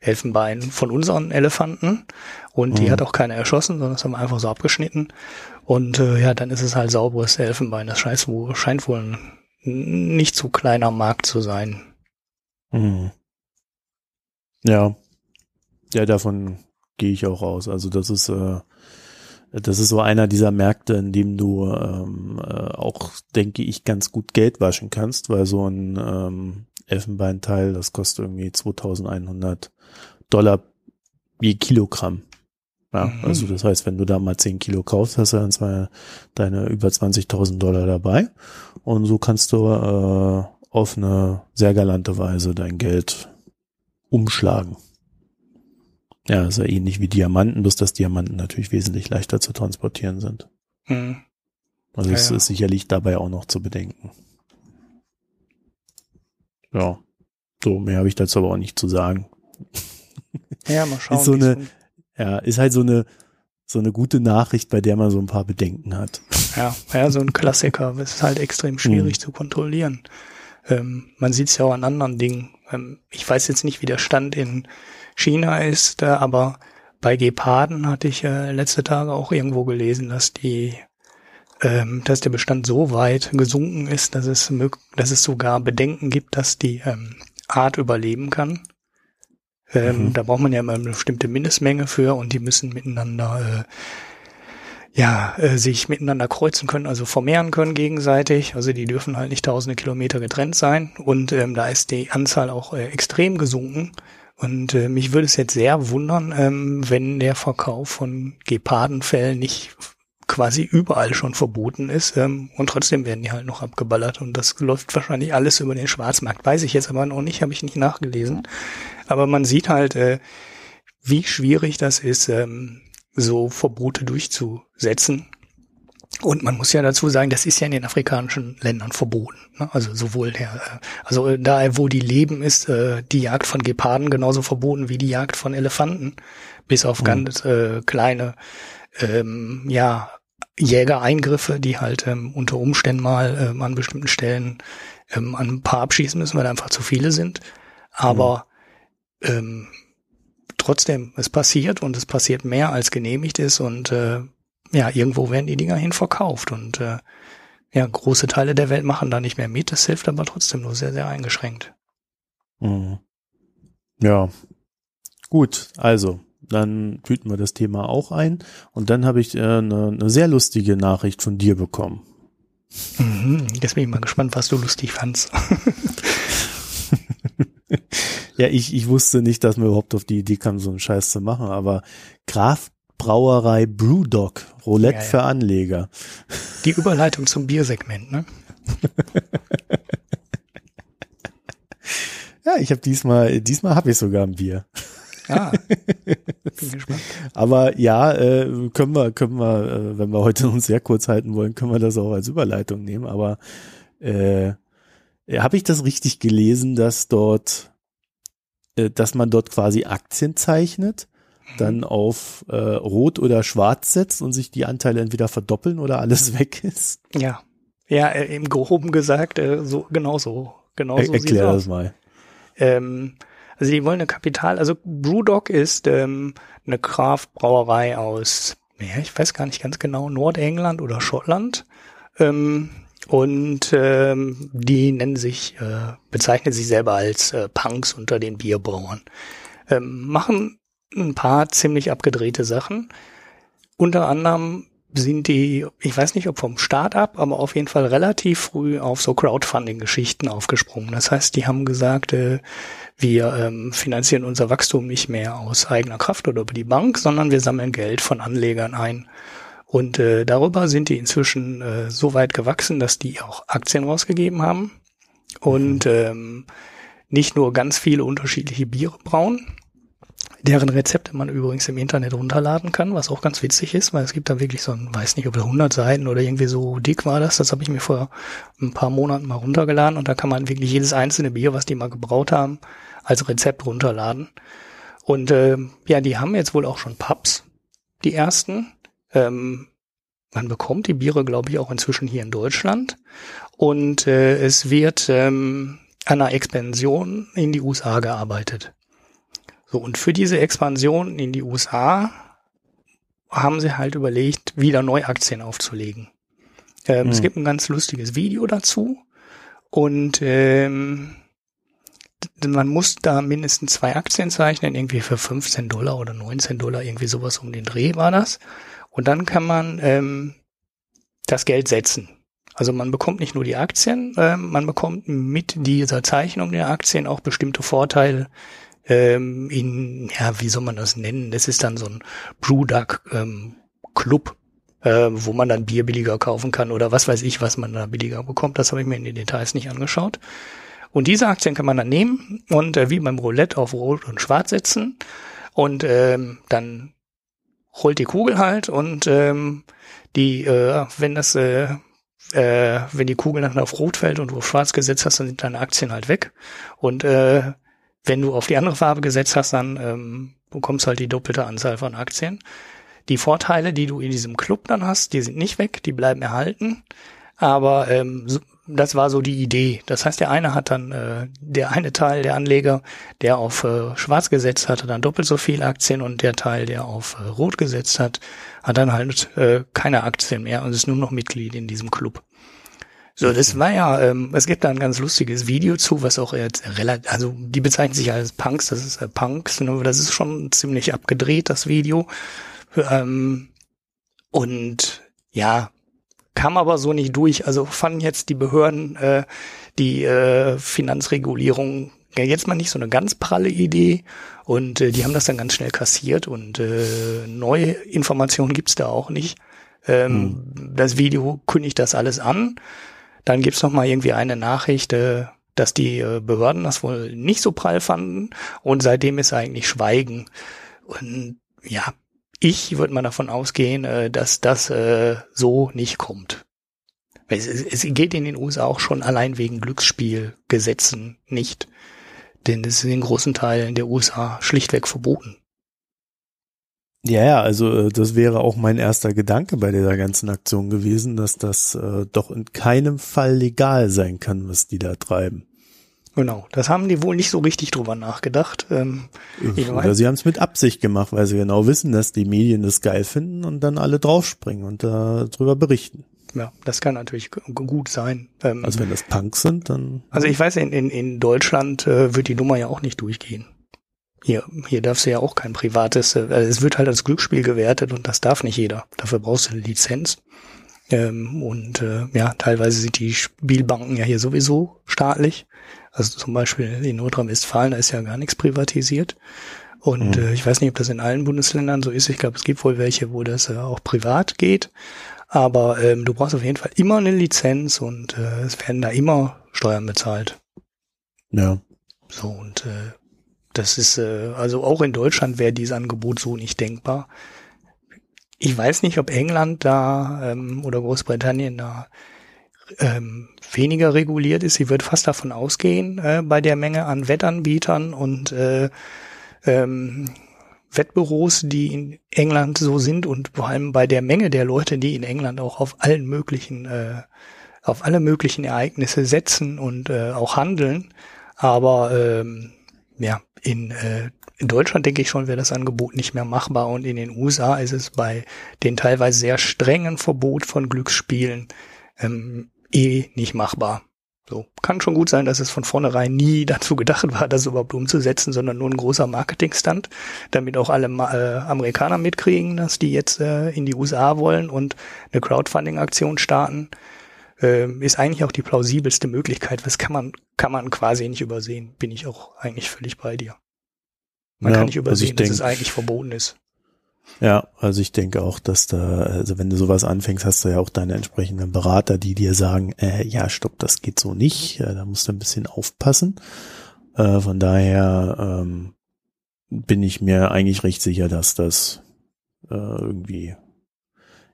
Elfenbein von unseren Elefanten und mhm. die hat auch keiner erschossen, sondern das haben wir einfach so abgeschnitten. Und äh, ja, dann ist es halt sauberes Elfenbein. Das scheint wohl, scheint wohl ein nicht zu kleiner Markt zu sein. Mhm. Ja. Ja, davon gehe ich auch aus. Also das ist äh, das ist so einer dieser Märkte, in dem du ähm, äh, auch, denke ich, ganz gut Geld waschen kannst, weil so ein ähm, Elfenbeinteil, das kostet irgendwie 2100 Dollar je Kilogramm. Ja, mhm. also das heißt, wenn du da mal 10 Kilo kaufst, hast du dann zwar deine über 20.000 Dollar dabei und so kannst du äh, auf eine sehr galante Weise dein Geld umschlagen. Ja, ist ja ähnlich wie Diamanten, bloß dass Diamanten natürlich wesentlich leichter zu transportieren sind. Hm. Also es ja, ja. ist sicherlich dabei auch noch zu bedenken. Ja. So, mehr habe ich dazu aber auch nicht zu sagen. Ja, mal schauen. ist so eine, ja, ist halt so eine, so eine gute Nachricht, bei der man so ein paar Bedenken hat. ja, ja, so ein Klassiker. Es ist halt extrem schwierig Mhm. zu kontrollieren. Ähm, man sieht es ja auch an anderen Dingen. Ähm, ich weiß jetzt nicht, wie der Stand in China ist, äh, aber bei Geparden hatte ich äh, letzte Tage auch irgendwo gelesen, dass die ähm, dass der Bestand so weit gesunken ist, dass es, dass es sogar Bedenken gibt, dass die ähm, Art überleben kann. Ähm, Mhm. Da braucht man ja immer eine bestimmte Mindestmenge für und die müssen miteinander äh, ja, äh, sich miteinander kreuzen können, also vermehren können gegenseitig. Also die dürfen halt nicht tausende Kilometer getrennt sein. Und ähm, da ist die Anzahl auch äh, extrem gesunken. Und äh, mich würde es jetzt sehr wundern, ähm, wenn der Verkauf von Gepardenfällen nicht quasi überall schon verboten ist. Ähm, und trotzdem werden die halt noch abgeballert. Und das läuft wahrscheinlich alles über den Schwarzmarkt. Weiß ich jetzt aber noch nicht, habe ich nicht nachgelesen. Aber man sieht halt, äh, wie schwierig das ist, ähm, so Verbote durchzusetzen. Und man muss ja dazu sagen, das ist ja in den afrikanischen Ländern verboten. Ne? Also sowohl der, äh, also äh, da, wo die leben, ist äh, die Jagd von Geparden genauso verboten wie die Jagd von Elefanten, bis auf Mhm. ganz äh, kleine, ähm, ja, Jägereingriffe, die halt ähm, unter Umständen mal ähm, an bestimmten Stellen ähm, an ein paar abschießen müssen, weil einfach zu viele sind. Aber ähm, trotzdem, es passiert und es passiert mehr als genehmigt ist und äh, ja, irgendwo werden die Dinger hin verkauft und äh, ja, große Teile der Welt machen da nicht mehr mit. Das hilft aber trotzdem nur sehr, sehr eingeschränkt. Mhm. Ja. Gut, also, dann tüten wir das Thema auch ein. Und dann habe ich äh, eine, eine sehr lustige Nachricht von dir bekommen. Mhm, jetzt bin ich mal gespannt, was du lustig fandst. Ja, ich, ich wusste nicht, dass wir überhaupt auf die Idee kamen, so einen Scheiß zu machen, aber Graf Brauerei Brewdog, Roulette Ja, ja. für Anleger. Die Überleitung zum Biersegment, ne? Ja, ich habe diesmal, diesmal habe ich sogar ein Bier. Ah, bin gespannt. Aber ja, äh, können wir, können wir, äh, wenn wir heute uns sehr kurz halten wollen, können wir das auch als Überleitung nehmen. Aber äh, habe ich das richtig gelesen, dass dort, dass man dort quasi Aktien zeichnet, dann auf äh, Rot oder Schwarz setzt und sich die Anteile entweder verdoppeln oder alles weg ist? Ja. Ja, äh, im Groben gesagt, äh, so genau so. Genau Er, erklär aus. das mal. Ähm, also die wollen eine Kapital, also Brewdog ist ähm, eine Kraftbrauerei aus, ja, ich weiß gar nicht ganz genau, Nordengland oder Schottland. Ähm, und ähm, die nennen sich, äh, bezeichnen sich selber als äh, Punks unter den Bierbrauern. Ähm, machen ein paar ziemlich abgedrehte Sachen. Unter anderem sind die, ich weiß nicht, ob vom Start ab, aber auf jeden Fall relativ früh auf so Crowdfunding-Geschichten aufgesprungen. Das heißt, die haben gesagt, äh, wir ähm, finanzieren unser Wachstum nicht mehr aus eigener Kraft oder über die Bank, sondern wir sammeln Geld von Anlegern ein. Und äh, darüber sind die inzwischen äh, so weit gewachsen, dass die auch Aktien rausgegeben haben und ähm, nicht nur ganz viele unterschiedliche Biere brauen, deren Rezepte man übrigens im Internet runterladen kann, was auch ganz witzig ist, weil es gibt da wirklich so ein, weiß nicht, ob das 100 Seiten oder irgendwie so dick war das, das habe ich mir vor ein paar Monaten mal runtergeladen und da kann man wirklich jedes einzelne Bier, was die mal gebraut haben, als Rezept runterladen. Und äh, ja, die haben jetzt wohl auch schon Pubs, die ersten. Ähm, man bekommt die Biere, glaube ich, auch inzwischen hier in Deutschland. Und äh, es wird ähm, an einer Expansion in die USA gearbeitet. So, und für diese Expansion in die USA haben sie halt überlegt, wieder Neuaktien aufzulegen. Ähm, Mhm. Es gibt ein ganz lustiges Video dazu. Und ähm, man muss da mindestens zwei Aktien zeichnen, irgendwie für 15 Dollar oder 19 Dollar, irgendwie sowas um den Dreh war das. Und dann kann man ähm, das Geld setzen. Also man bekommt nicht nur die Aktien, ähm, man bekommt mit dieser Zeichnung der Aktien auch bestimmte Vorteile ähm, in, ja, wie soll man das nennen? Das ist dann so ein Brewdog ähm, Club, äh, wo man dann Bier billiger kaufen kann oder was weiß ich, was man da billiger bekommt. Das habe ich mir in den Details nicht angeschaut. Und diese Aktien kann man dann nehmen und äh, wie beim Roulette auf Rot und Schwarz setzen und ähm, dann rollt die Kugel halt und ähm, die, äh, wenn das, äh, äh, wenn die Kugel dann auf Rot fällt und du auf Schwarz gesetzt hast, dann sind deine Aktien halt weg. Und äh, wenn du auf die andere Farbe gesetzt hast, dann ähm, bekommst halt die doppelte Anzahl von Aktien. Die Vorteile, die du in diesem Club dann hast, die sind nicht weg, die bleiben erhalten. Aber ähm, das war so die Idee. Das heißt, der eine hat dann, äh, der eine Teil der Anleger, der auf äh, Schwarz gesetzt hatte, dann doppelt so viele Aktien und der Teil, der auf äh, Rot gesetzt hat, hat dann halt äh, keine Aktien mehr und ist nur noch Mitglied in diesem Club. So, das war ja, ähm, es gibt da ein ganz lustiges Video zu, was auch jetzt relativ, also die bezeichnen sich als Punks, das ist äh, Punks, ne, das ist schon ziemlich abgedreht, das Video. Ähm, und ja, kam aber so nicht durch. Also fanden jetzt die Behörden äh, die äh, Finanzregulierung ja jetzt mal nicht so eine ganz pralle Idee und äh, die haben das dann ganz schnell kassiert und äh, neue Informationen gibt's da auch nicht. Ähm, hm. Das Video kündigt das alles an. Dann gibt's noch mal irgendwie eine Nachricht, äh, dass die äh, Behörden das wohl nicht so prall fanden und seitdem ist eigentlich Schweigen. Und ja, ich würde mal davon ausgehen, äh, dass das äh, so nicht kommt. Es, es geht in den USA auch schon allein wegen Glücksspielgesetzen nicht. Denn es ist in großen Teilen der USA schlichtweg verboten. Ja, ja, also äh, das wäre auch mein erster Gedanke bei dieser ganzen Aktion gewesen, dass das äh, doch in keinem Fall legal sein kann, was die da treiben. Genau, das haben die wohl nicht so richtig drüber nachgedacht. Ähm, Oder sie haben es mit Absicht gemacht, weil sie genau wissen, dass die Medien das geil finden und dann alle draufspringen und darüber berichten. Ja, das kann natürlich gut sein. Ähm, also wenn das Punks sind, dann. Also ich weiß, in, in, in Deutschland äh, wird die Nummer ja auch nicht durchgehen. Hier, hier darfst du ja auch kein privates, äh, also es wird halt als Glücksspiel gewertet und das darf nicht jeder. Dafür brauchst du eine Lizenz. Ähm, und äh, ja, teilweise sind die Spielbanken ja hier sowieso staatlich. Also zum Beispiel in Nordrhein-Westfalen, da ist ja gar nichts privatisiert. Und mhm. äh, ich weiß nicht, ob das in allen Bundesländern so ist. Ich glaube, es gibt wohl welche, wo das äh, auch privat geht. Aber ähm, du brauchst auf jeden Fall immer eine Lizenz und äh, es werden da immer Steuern bezahlt. Ja. So, und äh, das ist, äh, also auch in Deutschland wäre dieses Angebot so nicht denkbar. Ich weiß nicht, ob England da ähm, oder Großbritannien da ähm, weniger reguliert ist. Ich würde fast davon ausgehen, äh, bei der Menge an Wettanbietern und äh, ähm, Wettbüros, die in England so sind und vor allem bei der Menge der Leute, die in England auch auf allen möglichen, äh, auf alle möglichen Ereignisse setzen und äh, auch handeln. Aber ähm, ja, in, äh, in Deutschland denke ich schon, wäre das Angebot nicht mehr machbar und in den USA ist es bei den teilweise sehr strengen Verbot von Glücksspielen ähm, eh nicht machbar. So, kann schon gut sein, dass es von vornherein nie dazu gedacht war, das überhaupt umzusetzen, sondern nur ein großer Marketingstand, damit auch alle äh, Amerikaner mitkriegen, dass die jetzt äh, in die USA wollen und eine Crowdfunding-Aktion starten. Äh, ist eigentlich auch die plausibelste Möglichkeit. Was kann man, kann man quasi nicht übersehen. Bin ich auch eigentlich völlig bei dir. Man ja, kann nicht also übersehen, also dass es eigentlich verboten ist. Ja, also ich denke auch, dass da, also wenn du sowas anfängst, hast du ja auch deine entsprechenden Berater, die dir sagen, äh, ja, stopp, das geht so nicht, äh, da musst du ein bisschen aufpassen. Äh, von daher ähm, bin ich mir eigentlich recht sicher, dass das äh, irgendwie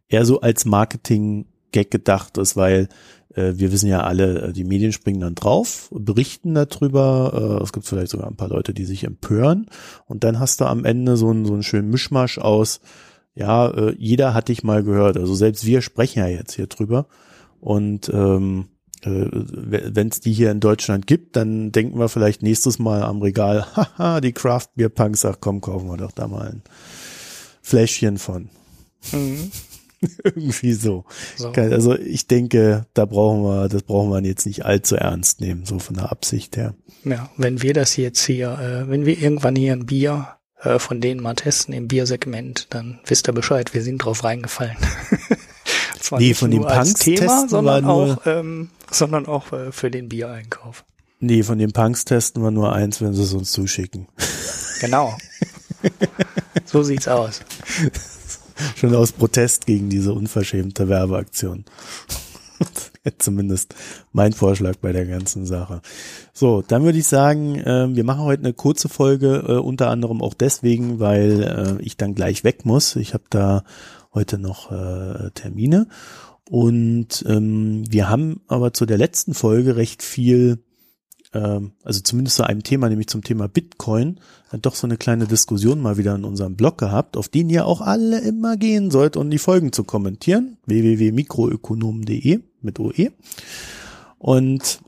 eher so als Marketing-Gag gedacht ist, weil wir wissen ja alle, äh, die Medien springen dann drauf, berichten darüber. Äh, es gibt vielleicht sogar ein paar Leute, die sich empören. Und dann hast du am Ende so einen, so einen schönen Mischmasch aus, ja, jeder hat dich mal gehört. Also selbst wir sprechen ja jetzt hier drüber. Und ähm, wenn es die hier in Deutschland gibt, dann denken wir vielleicht nächstes Mal am Regal, haha, die Craft Beer Punks, ach komm, kaufen wir doch da mal ein Fläschchen von. Mhm. Irgendwie so. so. Also ich denke, da brauchen wir, das brauchen wir jetzt nicht allzu ernst nehmen, so von der Absicht her. Ja, wenn wir das jetzt hier, äh, wenn wir irgendwann hier ein Bier äh, von denen mal testen im Biersegment, dann wisst ihr Bescheid, wir sind drauf reingefallen. Zwar nee, von dem Punks Thema, sondern auch, ähm, sondern auch äh, für den Biereinkauf. Nee, von den Punks testen wir nur eins, wenn sie es uns zuschicken. Genau. so sieht's aus. Schon aus Protest gegen diese unverschämte Werbeaktion. Zumindest mein Vorschlag bei der ganzen Sache. So, dann würde ich sagen, äh, wir machen heute eine kurze Folge, äh, unter anderem auch deswegen, weil äh, ich dann gleich weg muss. Ich habe da heute noch äh, Termine Und ähm, wir haben aber zu der letzten Folge recht viel, also zumindest zu einem Thema, nämlich zum Thema Bitcoin, hat doch so eine kleine Diskussion mal wieder in unserem Blog gehabt, auf den ihr auch alle immer gehen sollt, um die Folgen zu kommentieren. www.mikroökonomen.de mit OE. Und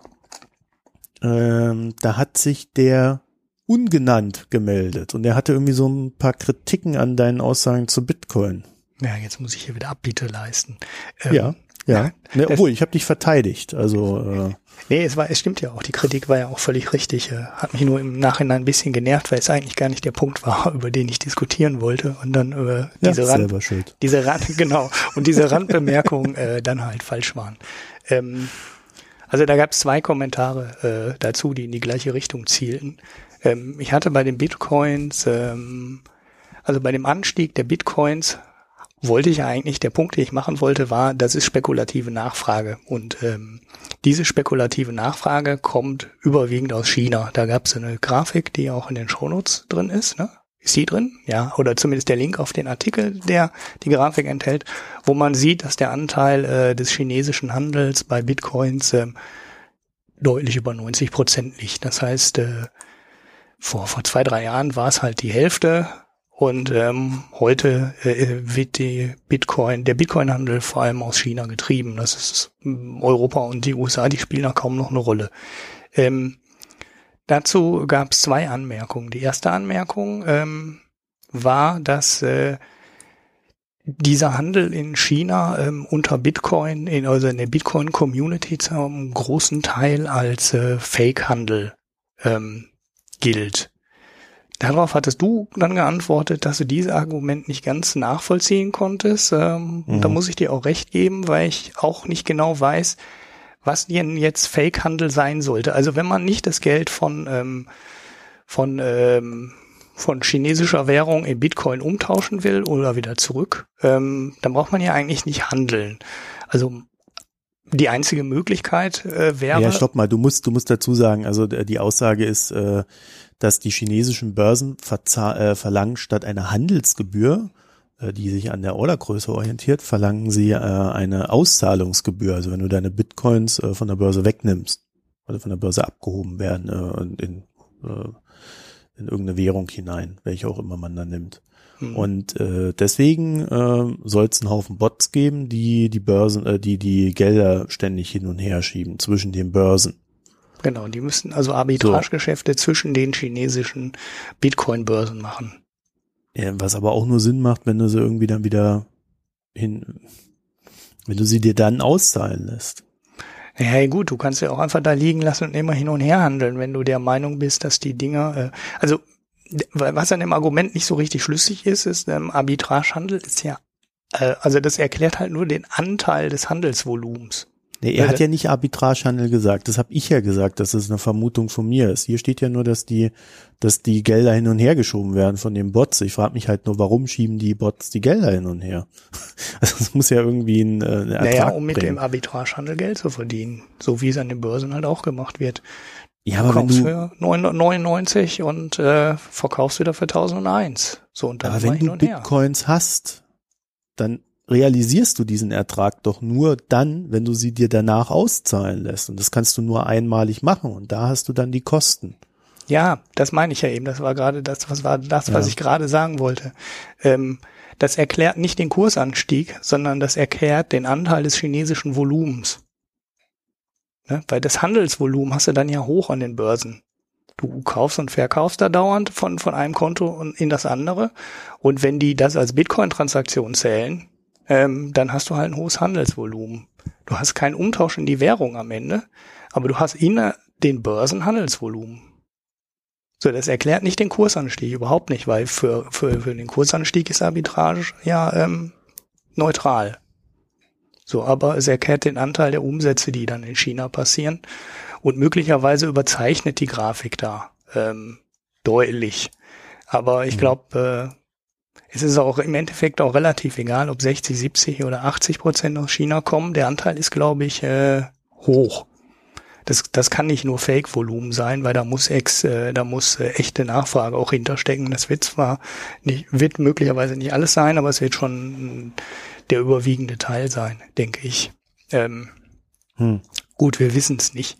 ähm, da hat sich der ungenannt gemeldet und er hatte irgendwie so ein paar Kritiken an deinen Aussagen zu Bitcoin. Ja, jetzt muss ich hier wieder Abbiete leisten. Ähm, ja, ja. Ne, obwohl, ich habe dich verteidigt. Also äh, Nee, es war, es stimmt ja auch. Die Kritik war ja auch völlig richtig. Äh, hat mich nur im Nachhinein ein bisschen genervt, weil es eigentlich gar nicht der Punkt war, über den ich diskutieren wollte. Und dann über ja, diese Rand, selber schuld. diese Rand, genau, und diese Randbemerkungen äh, dann halt falsch waren. Ähm, also da gab es zwei Kommentare äh, dazu, die in die gleiche Richtung zielten. Ähm, ich hatte bei den Bitcoins, ähm, also bei dem Anstieg der Bitcoins wollte ich eigentlich, der Punkt, den ich machen wollte, war, das ist spekulative Nachfrage. Und ähm, diese spekulative Nachfrage kommt überwiegend aus China. Da gab es eine Grafik, die auch in den Shownotes drin ist. Ne? Ist sie drin? Ja, oder zumindest der Link auf den Artikel, der die Grafik enthält, wo man sieht, dass der Anteil äh, des chinesischen Handels bei Bitcoins äh, deutlich über 90 Prozent liegt. Das heißt, äh, vor, vor zwei, drei Jahren war es halt die Hälfte und ähm, heute äh, wird die Bitcoin, der Bitcoin-Handel vor allem aus China getrieben. Das ist ähm, Europa und die USA, die spielen da kaum noch eine Rolle. Ähm, dazu gab es zwei Anmerkungen. Die erste Anmerkung ähm, war, dass äh, dieser Handel in China ähm, unter Bitcoin, in, also in der Bitcoin-Community zum großen Teil als äh, Fake-Handel ähm, gilt. Darauf hattest du dann geantwortet, dass du dieses Argument nicht ganz nachvollziehen konntest. Ähm, mhm. Da muss ich dir auch recht geben, weil ich auch nicht genau weiß, was denn jetzt Fake-Handel sein sollte. Also wenn man nicht das Geld von, ähm, von, ähm, von chinesischer Währung in Bitcoin umtauschen will oder wieder zurück, ähm, dann braucht man ja eigentlich nicht handeln. Also die einzige Möglichkeit äh, wäre. Ja, stopp mal, du musst, du musst dazu sagen, also die Aussage ist, äh, dass die chinesischen Börsen äh, verlangen statt einer Handelsgebühr, äh, die sich an der Ordergröße orientiert, verlangen sie äh, eine Auszahlungsgebühr. Also wenn du deine Bitcoins äh, von der Börse wegnimmst, oder von der Börse abgehoben werden äh, in, äh, in irgendeine Währung hinein, welche auch immer man da nimmt. Mhm. Und äh, deswegen äh, soll es einen Haufen Bots geben, die die Börsen, äh, die die Gelder ständig hin und her schieben zwischen den Börsen. Genau, die müssten also Arbitragegeschäfte so. zwischen den chinesischen Bitcoin-Börsen machen. Ja, was aber auch nur Sinn macht, wenn du sie irgendwie dann wieder hin, wenn du sie dir dann auszahlen lässt. Ja, gut, du kannst ja auch einfach da liegen lassen und immer hin und her handeln, wenn du der Meinung bist, dass die Dinger, äh, also was an dem Argument nicht so richtig schlüssig ist, ist, ähm, Arbitragehandel ist ja, äh, also das erklärt halt nur den Anteil des Handelsvolumens. Nee, er hat ja nicht Arbitragehandel gesagt. Das habe ich ja gesagt, dass es eine Vermutung von mir ist. Hier steht ja nur, dass die, dass die Gelder hin und her geschoben werden von den Bots. Ich frage mich halt nur, warum schieben die Bots die Gelder hin und her? Also es muss ja irgendwie ein äh, Ertrag Naja, um mit bringen. dem Arbitragehandel Geld zu verdienen. So wie es an den Börsen halt auch gemacht wird. Ja, aber wenn du für 999 und äh, verkaufst wieder für 1001. So und dann aber wenn du Bitcoins her. hast, dann realisierst du diesen Ertrag doch nur dann, wenn du sie dir danach auszahlen lässt. Und das kannst du nur einmalig machen. Und da hast du dann die Kosten. Ja, das meine ich ja eben. Das war gerade das, was war das, was ja. ich gerade sagen wollte. Ähm, das erklärt nicht den Kursanstieg, sondern das erklärt den Anteil des chinesischen Volumens. Ne? Weil das Handelsvolumen hast du dann ja hoch an den Börsen. Du kaufst und verkaufst da dauernd von, von einem Konto in das andere. Und wenn die das als Bitcoin-Transaktion zählen, ähm, dann hast du halt ein hohes Handelsvolumen. Du hast keinen Umtausch in die Währung am Ende, aber du hast in den Börsen Handelsvolumen. So, das erklärt nicht den Kursanstieg, überhaupt nicht, weil für, für, für den Kursanstieg ist Arbitrage ja ähm, neutral. So, aber es erklärt den Anteil der Umsätze, die dann in China passieren. Und möglicherweise überzeichnet die Grafik da ähm, deutlich. Aber ich mhm. glaube, äh, es ist auch im Endeffekt auch relativ egal, ob 60, 70 oder 80 Prozent aus China kommen. Der Anteil ist, glaube ich, äh, hoch. Das, das kann nicht nur Fake-Volumen sein, weil da muss ex, äh, da muss äh, echte Nachfrage auch hinterstecken. Das wird zwar nicht, wird möglicherweise nicht alles sein, aber es wird schon der überwiegende Teil sein, denke ich. Ähm, hm. Gut, wir wissen es nicht.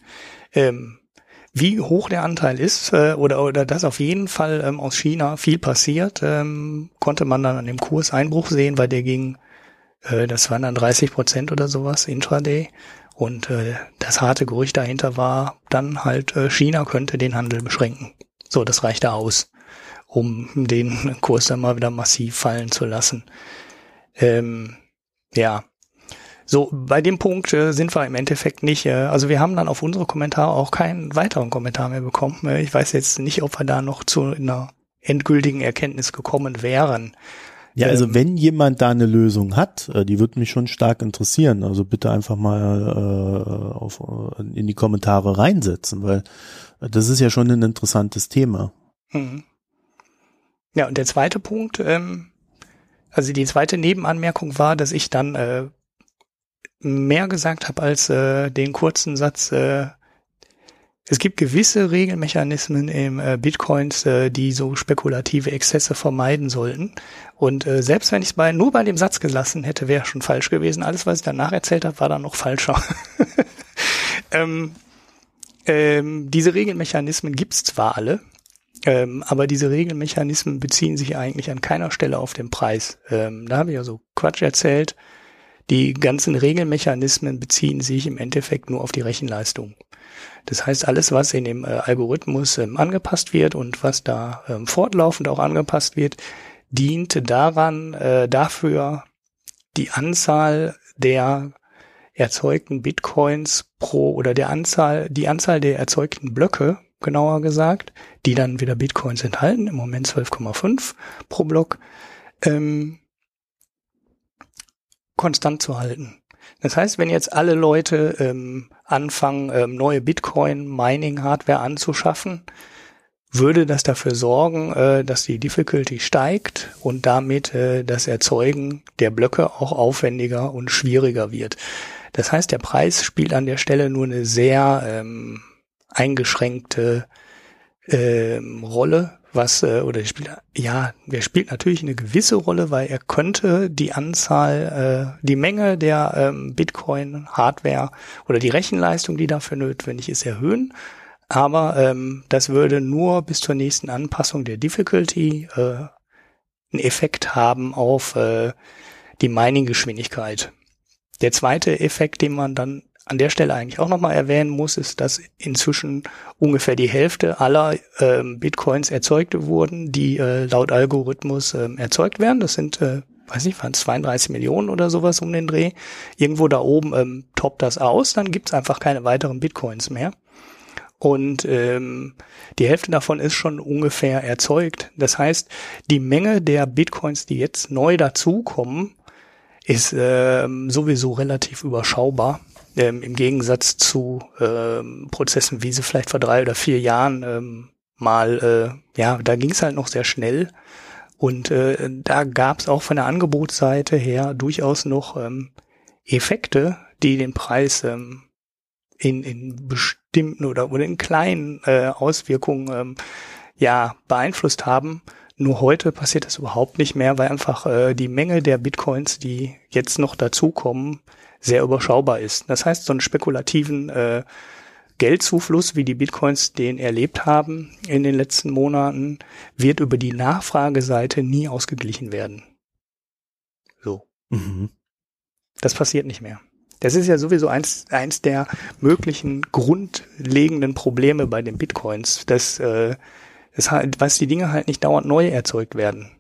Ähm, wie hoch der Anteil ist äh, oder oder dass auf jeden Fall ähm, aus China viel passiert, ähm, konnte man dann an dem Kurseinbruch sehen, weil der ging, äh, das waren dann 30 Prozent oder sowas intraday. Und äh, das harte Gerücht dahinter war dann halt, äh, China könnte den Handel beschränken. So, das reichte aus, um den Kurs dann mal wieder massiv fallen zu lassen. Ähm, ja, so, bei dem Punkt äh, sind wir im Endeffekt nicht, äh, also wir haben dann auf unsere Kommentare auch keinen weiteren Kommentar mehr bekommen. Äh, ich weiß jetzt nicht, ob wir da noch zu einer endgültigen Erkenntnis gekommen wären. Ja, also ähm, wenn jemand da eine Lösung hat, äh, die würde mich schon stark interessieren. Also bitte einfach mal äh, auf, äh, in die Kommentare reinsetzen, weil äh, das ist ja schon ein interessantes Thema. Mhm. Ja, und der zweite Punkt, ähm, also die zweite Nebenanmerkung war, dass ich dann äh, mehr gesagt habe als äh, den kurzen Satz, äh, es gibt gewisse Regelmechanismen im äh, Bitcoins, äh, die so spekulative Exzesse vermeiden sollten. Und äh, selbst wenn ich es bei, nur bei dem Satz gelassen hätte, wäre schon falsch gewesen. Alles, was ich danach erzählt habe, war dann noch falscher. ähm, ähm, diese Regelmechanismen gibt's zwar alle, ähm, aber diese Regelmechanismen beziehen sich eigentlich an keiner Stelle auf den Preis. Ähm, da habe ich ja so Quatsch erzählt. Die ganzen Regelmechanismen beziehen sich im Endeffekt nur auf die Rechenleistung. Das heißt, alles, was in dem äh, Algorithmus ähm, angepasst wird und was da ähm, fortlaufend auch angepasst wird, dient daran, äh, dafür die Anzahl der erzeugten Bitcoins pro oder der Anzahl, die Anzahl der erzeugten Blöcke, genauer gesagt, die dann wieder Bitcoins enthalten, im Moment 12,5 pro Block, ähm, konstant zu halten. Das heißt, wenn jetzt alle Leute ähm, anfangen, ähm, neue Bitcoin-Mining-Hardware anzuschaffen, würde das dafür sorgen, äh, dass die Difficulty steigt und damit äh, das Erzeugen der Blöcke auch aufwendiger und schwieriger wird. Das heißt, der Preis spielt an der Stelle nur eine sehr ähm, eingeschränkte ähm, Rolle was, äh, oder spielt, ja, der spielt natürlich eine gewisse Rolle, weil er könnte die Anzahl, äh, die Menge der ähm, Bitcoin-Hardware oder die Rechenleistung, die dafür notwendig ist, erhöhen. Aber ähm, das würde nur bis zur nächsten Anpassung der Difficulty äh, einen Effekt haben auf äh, die Mining-Geschwindigkeit. Der zweite Effekt, den man dann an der Stelle eigentlich auch nochmal erwähnen muss, ist, dass inzwischen ungefähr die Hälfte aller ähm, Bitcoins erzeugt wurden, die äh, laut Algorithmus ähm, erzeugt werden. Das sind, äh, weiß nicht, waren 32 Millionen oder sowas um den Dreh. Irgendwo da oben ähm, toppt das aus, dann gibt's einfach keine weiteren Bitcoins mehr. Und ähm, die Hälfte davon ist schon ungefähr erzeugt. Das heißt, die Menge der Bitcoins, die jetzt neu dazukommen, ist ähm, sowieso relativ überschaubar ähm, im Gegensatz zu ähm, Prozessen, wie sie vielleicht vor drei oder vier Jahren ähm, mal, äh, ja, da ging es halt noch sehr schnell. Und äh, da gab es auch von der Angebotsseite her durchaus noch ähm, Effekte, die den Preis ähm, in, in bestimmten oder, oder in kleinen äh, Auswirkungen ähm, ja beeinflusst haben. Nur heute passiert das überhaupt nicht mehr, weil einfach äh, die Menge der Bitcoins, die jetzt noch dazukommen, sehr überschaubar ist. Das heißt, so einen spekulativen äh, Geldzufluss, wie die Bitcoins den erlebt haben in den letzten Monaten, wird über die Nachfrageseite nie ausgeglichen werden. So. Mhm. Das passiert nicht mehr. Das ist ja sowieso eins, eins der möglichen grundlegenden Probleme bei den Bitcoins, dass, äh, das halt, was die Dinge halt nicht dauernd neu erzeugt werden.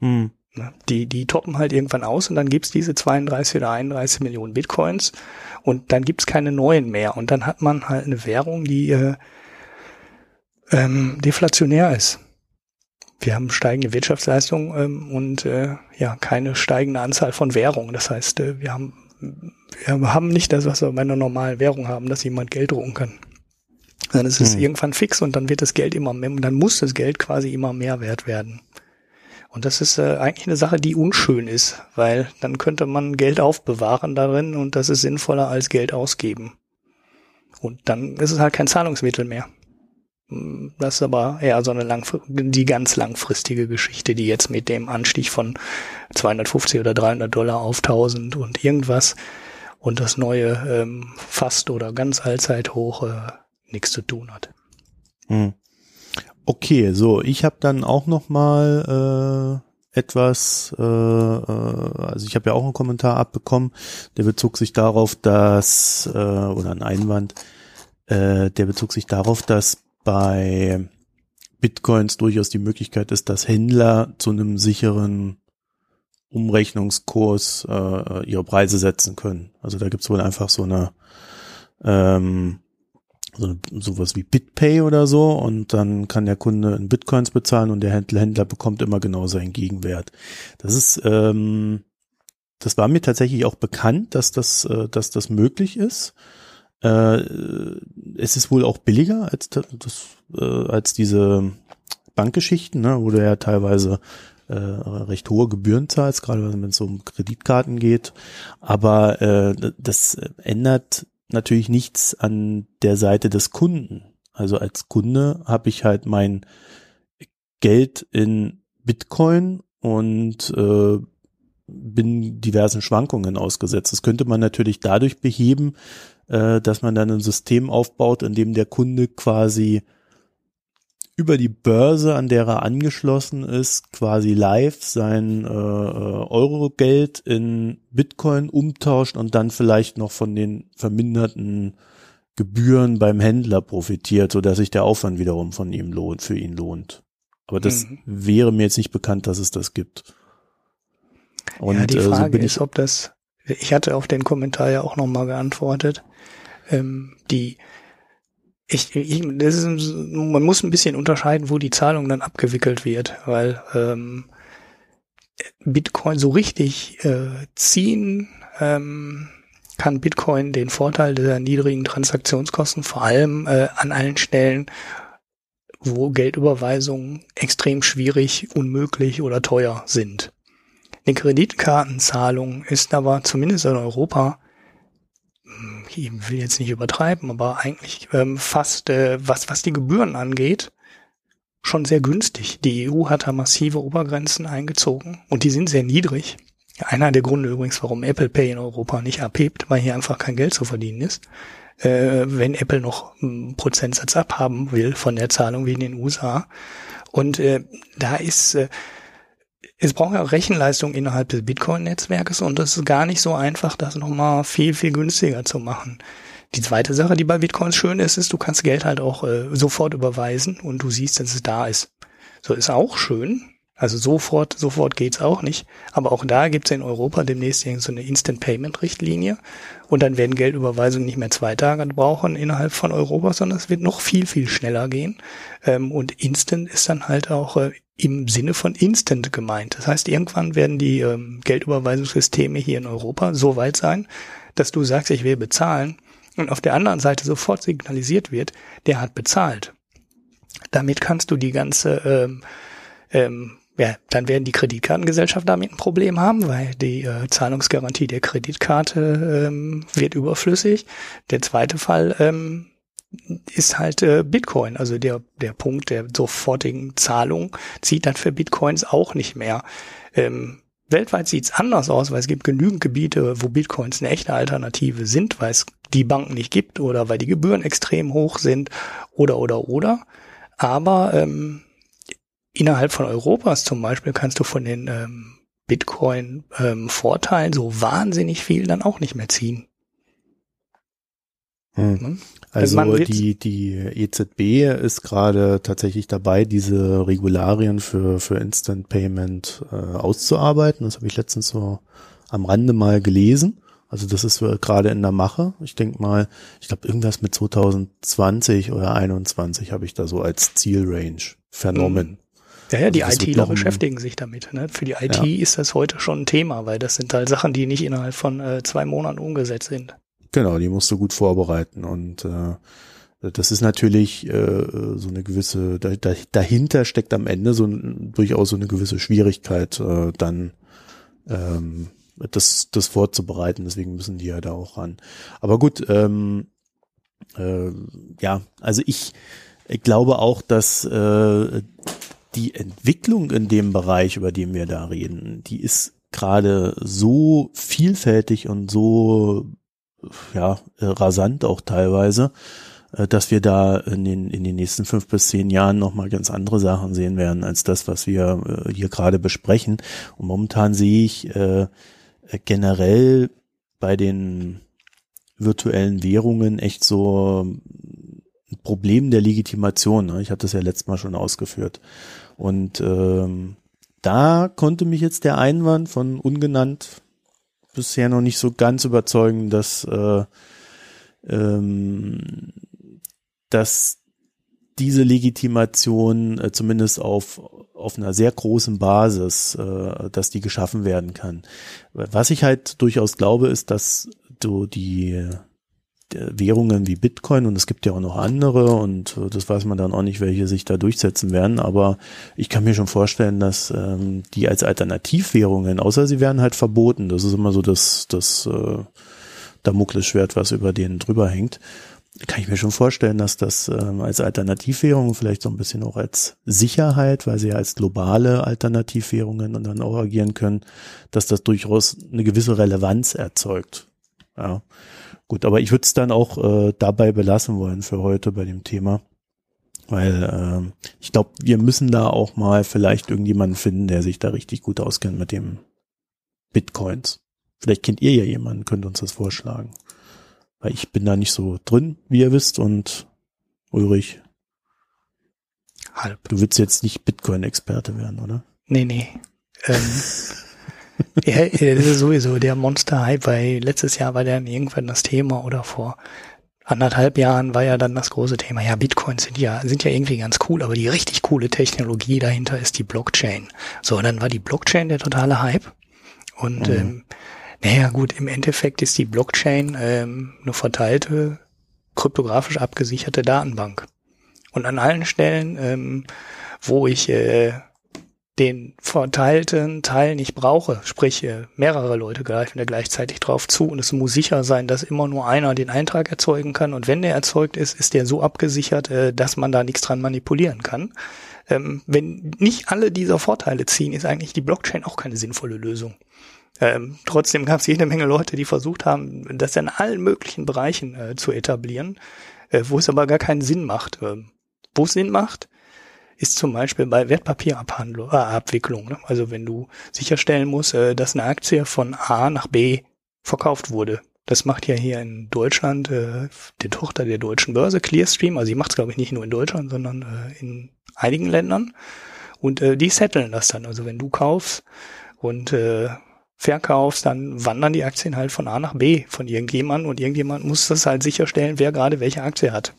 Mhm. Ne? Die, die toppen halt irgendwann aus und dann gibt's diese 32 oder 31 Millionen Bitcoins und dann gibt's keine neuen mehr. Und dann hat man halt eine Währung, die äh, ähm, deflationär ist. Wir haben steigende Wirtschaftsleistung ähm, und äh, ja keine steigende Anzahl von Währungen. Das heißt, äh, wir haben wir haben nicht das, was wir bei einer normalen Währung haben, dass jemand Geld drucken kann. Dann ist es hm. irgendwann fix und dann wird das Geld immer mehr, und dann muss das Geld quasi immer mehr wert werden. Und das ist äh, eigentlich eine Sache, die unschön ist, weil dann könnte man Geld aufbewahren darin und das ist sinnvoller als Geld ausgeben. Und dann ist es halt kein Zahlungsmittel mehr. Das ist aber eher so eine langf die ganz langfristige Geschichte, die jetzt mit dem Anstieg von 250 oder 300 Dollar auf 1000 und irgendwas und das neue ähm, fast oder ganz Allzeithoch äh, nichts zu tun hat. Hm. Okay, so ich habe dann auch noch mal äh, etwas, äh, äh, also ich habe ja auch einen Kommentar abbekommen, der bezog sich darauf, dass äh, oder ein Einwand, äh, der bezog sich darauf, dass bei Bitcoins durchaus die Möglichkeit ist, dass Händler zu einem sicheren Umrechnungskurs äh, ihre Preise setzen können. Also da gibt's wohl einfach so eine ähm, so sowas wie BitPay oder so und dann kann der Kunde in Bitcoins bezahlen und der Händler, Händler bekommt immer genau seinen Gegenwert. Das ist ähm, das war mir tatsächlich auch bekannt, dass das äh, dass das möglich ist. Äh, es ist wohl auch billiger als das, äh, als diese Bankgeschichten, ne, wo du ja teilweise äh, recht hohe Gebühren zahlst, gerade wenn es um Kreditkarten geht. Aber äh, das ändert natürlich nichts an der Seite des Kunden. Also als Kunde habe ich halt mein Geld in Bitcoin und äh, bin diversen Schwankungen ausgesetzt. Das könnte man natürlich dadurch beheben, äh, dass man dann ein System aufbaut, in dem der Kunde quasi über die Börse, an der er angeschlossen ist, quasi live sein äh, äh, Eurogeld in Bitcoin umtauscht und dann vielleicht noch von den verminderten Gebühren beim Händler profitiert, so dass sich der Aufwand wiederum von ihm lohnt, für ihn lohnt. Aber das mhm. wäre mir jetzt nicht bekannt, dass es das gibt. Und ja, die Frage äh, so ist, ob das, ich hatte auf den Kommentar ja auch nochmal geantwortet, ähm, die ich, ich das ist, man muss ein bisschen unterscheiden, wo die Zahlung dann abgewickelt wird, weil ähm, Bitcoin so richtig äh, ziehen ähm, kann Bitcoin den Vorteil der niedrigen Transaktionskosten vor allem äh, an allen Stellen, wo Geldüberweisungen extrem schwierig, unmöglich oder teuer sind. Eine Kreditkartenzahlung ist aber zumindest in Europa ich will jetzt nicht übertreiben, aber eigentlich ähm, fast, äh, was, was die Gebühren angeht, schon sehr günstig. Die EU hat da massive Obergrenzen eingezogen und die sind sehr niedrig. Einer der Gründe übrigens, warum Apple Pay in Europa nicht abhebt, weil hier einfach kein Geld zu verdienen ist. Äh, wenn Apple noch einen Prozentsatz abhaben will von der Zahlung wie in den USA. Und äh, da ist äh, es braucht ja auch Rechenleistung innerhalb des Bitcoin-Netzwerkes und es ist gar nicht so einfach, das nochmal viel, viel günstiger zu machen. Die zweite Sache, die bei Bitcoins schön ist, ist, du kannst Geld halt auch äh, sofort überweisen und du siehst, dass es da ist. So ist auch schön. Also sofort, sofort geht's auch nicht. Aber auch da gibt's in Europa demnächst so eine Instant Payment Richtlinie. Und dann werden Geldüberweisungen nicht mehr zwei Tage brauchen innerhalb von Europa, sondern es wird noch viel, viel schneller gehen. Ähm, und Instant ist dann halt auch äh, im Sinne von Instant gemeint. Das heißt, irgendwann werden die ähm, Geldüberweisungssysteme hier in Europa so weit sein, dass du sagst, ich will bezahlen und auf der anderen Seite sofort signalisiert wird, der hat bezahlt. Damit kannst du die ganze, ähm, ähm, ja, dann werden die Kreditkartengesellschaft damit ein Problem haben, weil die äh, Zahlungsgarantie der Kreditkarte ähm, wird überflüssig. Der zweite Fall, ähm, ist halt äh, Bitcoin. Also der, der Punkt der sofortigen Zahlung zieht dann für Bitcoins auch nicht mehr. Ähm, weltweit sieht's anders aus, weil es gibt genügend Gebiete, wo Bitcoins eine echte Alternative sind, weil es die Banken nicht gibt oder weil die Gebühren extrem hoch sind oder oder oder. Aber ähm, innerhalb von Europas zum Beispiel kannst du von den ähm, Bitcoin-Vorteilen ähm, so wahnsinnig viel dann auch nicht mehr ziehen. Hm. Ne? Also, also die, die EZB ist gerade tatsächlich dabei, diese Regularien für, für Instant Payment äh, auszuarbeiten. Das habe ich letztens so am Rande mal gelesen. Also das ist gerade in der Mache. Ich denke mal, ich glaube irgendwas mit 2020 oder 21 habe ich da so als Zielrange vernommen. Ja, ja, die also ITler beschäftigen sich damit. Ne? Für die IT ja. ist das heute schon ein Thema, weil das sind halt Sachen, die nicht innerhalb von äh, zwei Monaten umgesetzt sind. Genau, die musst du gut vorbereiten und äh, das ist natürlich äh, so eine gewisse, da, dahinter steckt am Ende so ein, durchaus so eine gewisse Schwierigkeit, äh, dann ähm, das, das vorzubereiten. Deswegen müssen die ja da auch ran. Aber gut, ähm, äh, ja, also ich ich glaube auch, dass äh, die Entwicklung in dem Bereich, über den wir da reden, die ist gerade so vielfältig und so ja rasant auch teilweise, äh, dass wir da in den, in den nächsten fünf bis zehn Jahren nochmal ganz andere Sachen sehen werden, als das, was wir äh, hier gerade besprechen. Und momentan sehe ich äh, generell bei den virtuellen Währungen echt so ein Problem der Legitimation. Ne? Ich hatte das ja letztes Mal schon ausgeführt. Und ähm, da konnte mich jetzt der Einwand von ungenannt bisher noch nicht so ganz überzeugen, dass äh, ähm, dass diese Legitimation äh, zumindest auf, auf einer sehr großen Basis, äh, dass die geschaffen werden kann. Was ich halt durchaus glaube, ist, dass du die Währungen wie Bitcoin und es gibt ja auch noch andere und äh, das weiß man dann auch nicht, welche sich da durchsetzen werden, aber ich kann mir schon vorstellen, dass ähm, die als Alternativwährungen, außer sie werden halt verboten, das ist immer so das, das äh, Damoklesschwert, was über denen drüber hängt, kann ich mir schon vorstellen, dass das ähm, als Alternativwährung vielleicht so ein bisschen auch als Sicherheit, weil sie ja als globale Alternativwährungen und dann auch agieren können, dass das durchaus eine gewisse Relevanz erzeugt. Ja, gut, aber ich würde es dann auch äh, dabei belassen wollen für heute bei dem Thema, weil äh, ich glaube, wir müssen da auch mal vielleicht irgendjemanden finden, der sich da richtig gut auskennt mit dem Bitcoins. Vielleicht kennt ihr ja jemanden, könnt uns das vorschlagen. Weil ich bin da nicht so drin, wie ihr wisst, und Ulrich. Halb. Du willst jetzt nicht Bitcoin-Experte werden, oder? Nee, nee. Ähm, ja, das ist sowieso der Monster-Hype, weil letztes Jahr war dann irgendwann das Thema oder vor anderthalb Jahren war ja dann das große Thema. Ja, Bitcoins sind ja, sind ja irgendwie ganz cool, aber die richtig coole Technologie dahinter ist die Blockchain. So, und dann war die Blockchain der totale Hype. Und mhm. ähm, naja, gut, im Endeffekt ist die Blockchain ähm, eine verteilte, kryptografisch abgesicherte Datenbank. Und an allen Stellen, ähm, wo ich äh, den verteilten Teil nicht brauche, sprich äh, mehrere Leute greifen da gleichzeitig drauf zu und es muss sicher sein, dass immer nur einer den Eintrag erzeugen kann und wenn der erzeugt ist, ist der so abgesichert, äh, dass man da nichts dran manipulieren kann. Ähm, wenn nicht alle dieser Vorteile ziehen, ist eigentlich die Blockchain auch keine sinnvolle Lösung. Ähm, trotzdem gab es jede Menge Leute, die versucht haben, das in allen möglichen Bereichen äh, zu etablieren, wo es aber gar keinen Sinn macht. Ähm, wo es Sinn macht, ist zum Beispiel bei Wertpapierabhandlung, äh, Abwicklung. Ne? Also wenn du sicherstellen musst, äh, dass eine Aktie von A nach B verkauft wurde. Das macht ja hier in Deutschland äh, die Tochter der deutschen Börse, Clearstream. Also sie macht es, glaube ich, nicht nur in Deutschland, sondern äh, in einigen Ländern. Und äh, die setteln das dann. Also wenn du kaufst und äh, verkaufst, dann wandern die Aktien halt von A nach B von irgendjemandem und irgendjemand muss das halt sicherstellen, wer gerade welche Aktie hat.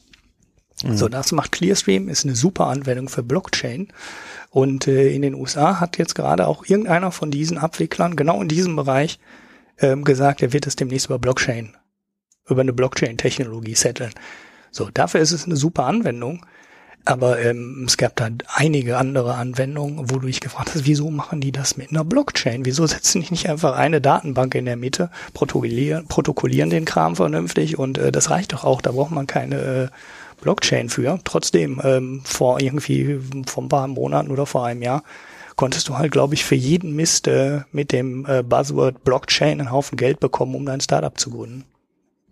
Mhm. So, das macht Clearstream, ist eine super Anwendung für Blockchain. Und äh, in den USA hat jetzt gerade auch irgendeiner von diesen Abwicklern genau in diesem Bereich ähm, gesagt, er wird es demnächst über Blockchain, über eine Blockchain-Technologie setteln. So, dafür ist es eine super Anwendung. Aber ähm, es gab da einige andere Anwendungen, wo du dich gefragt hast, wieso machen die das mit einer Blockchain? Wieso setzen die nicht einfach eine Datenbank in der Mitte, protokollieren, protokollieren den Kram vernünftig und äh, das reicht doch auch, da braucht man keine äh, Blockchain für. Trotzdem, ähm, vor irgendwie, vor ein paar Monaten oder vor einem Jahr, konntest du halt, glaube ich, für jeden Mist äh, mit dem äh, Buzzword Blockchain einen Haufen Geld bekommen, um dein Startup zu gründen.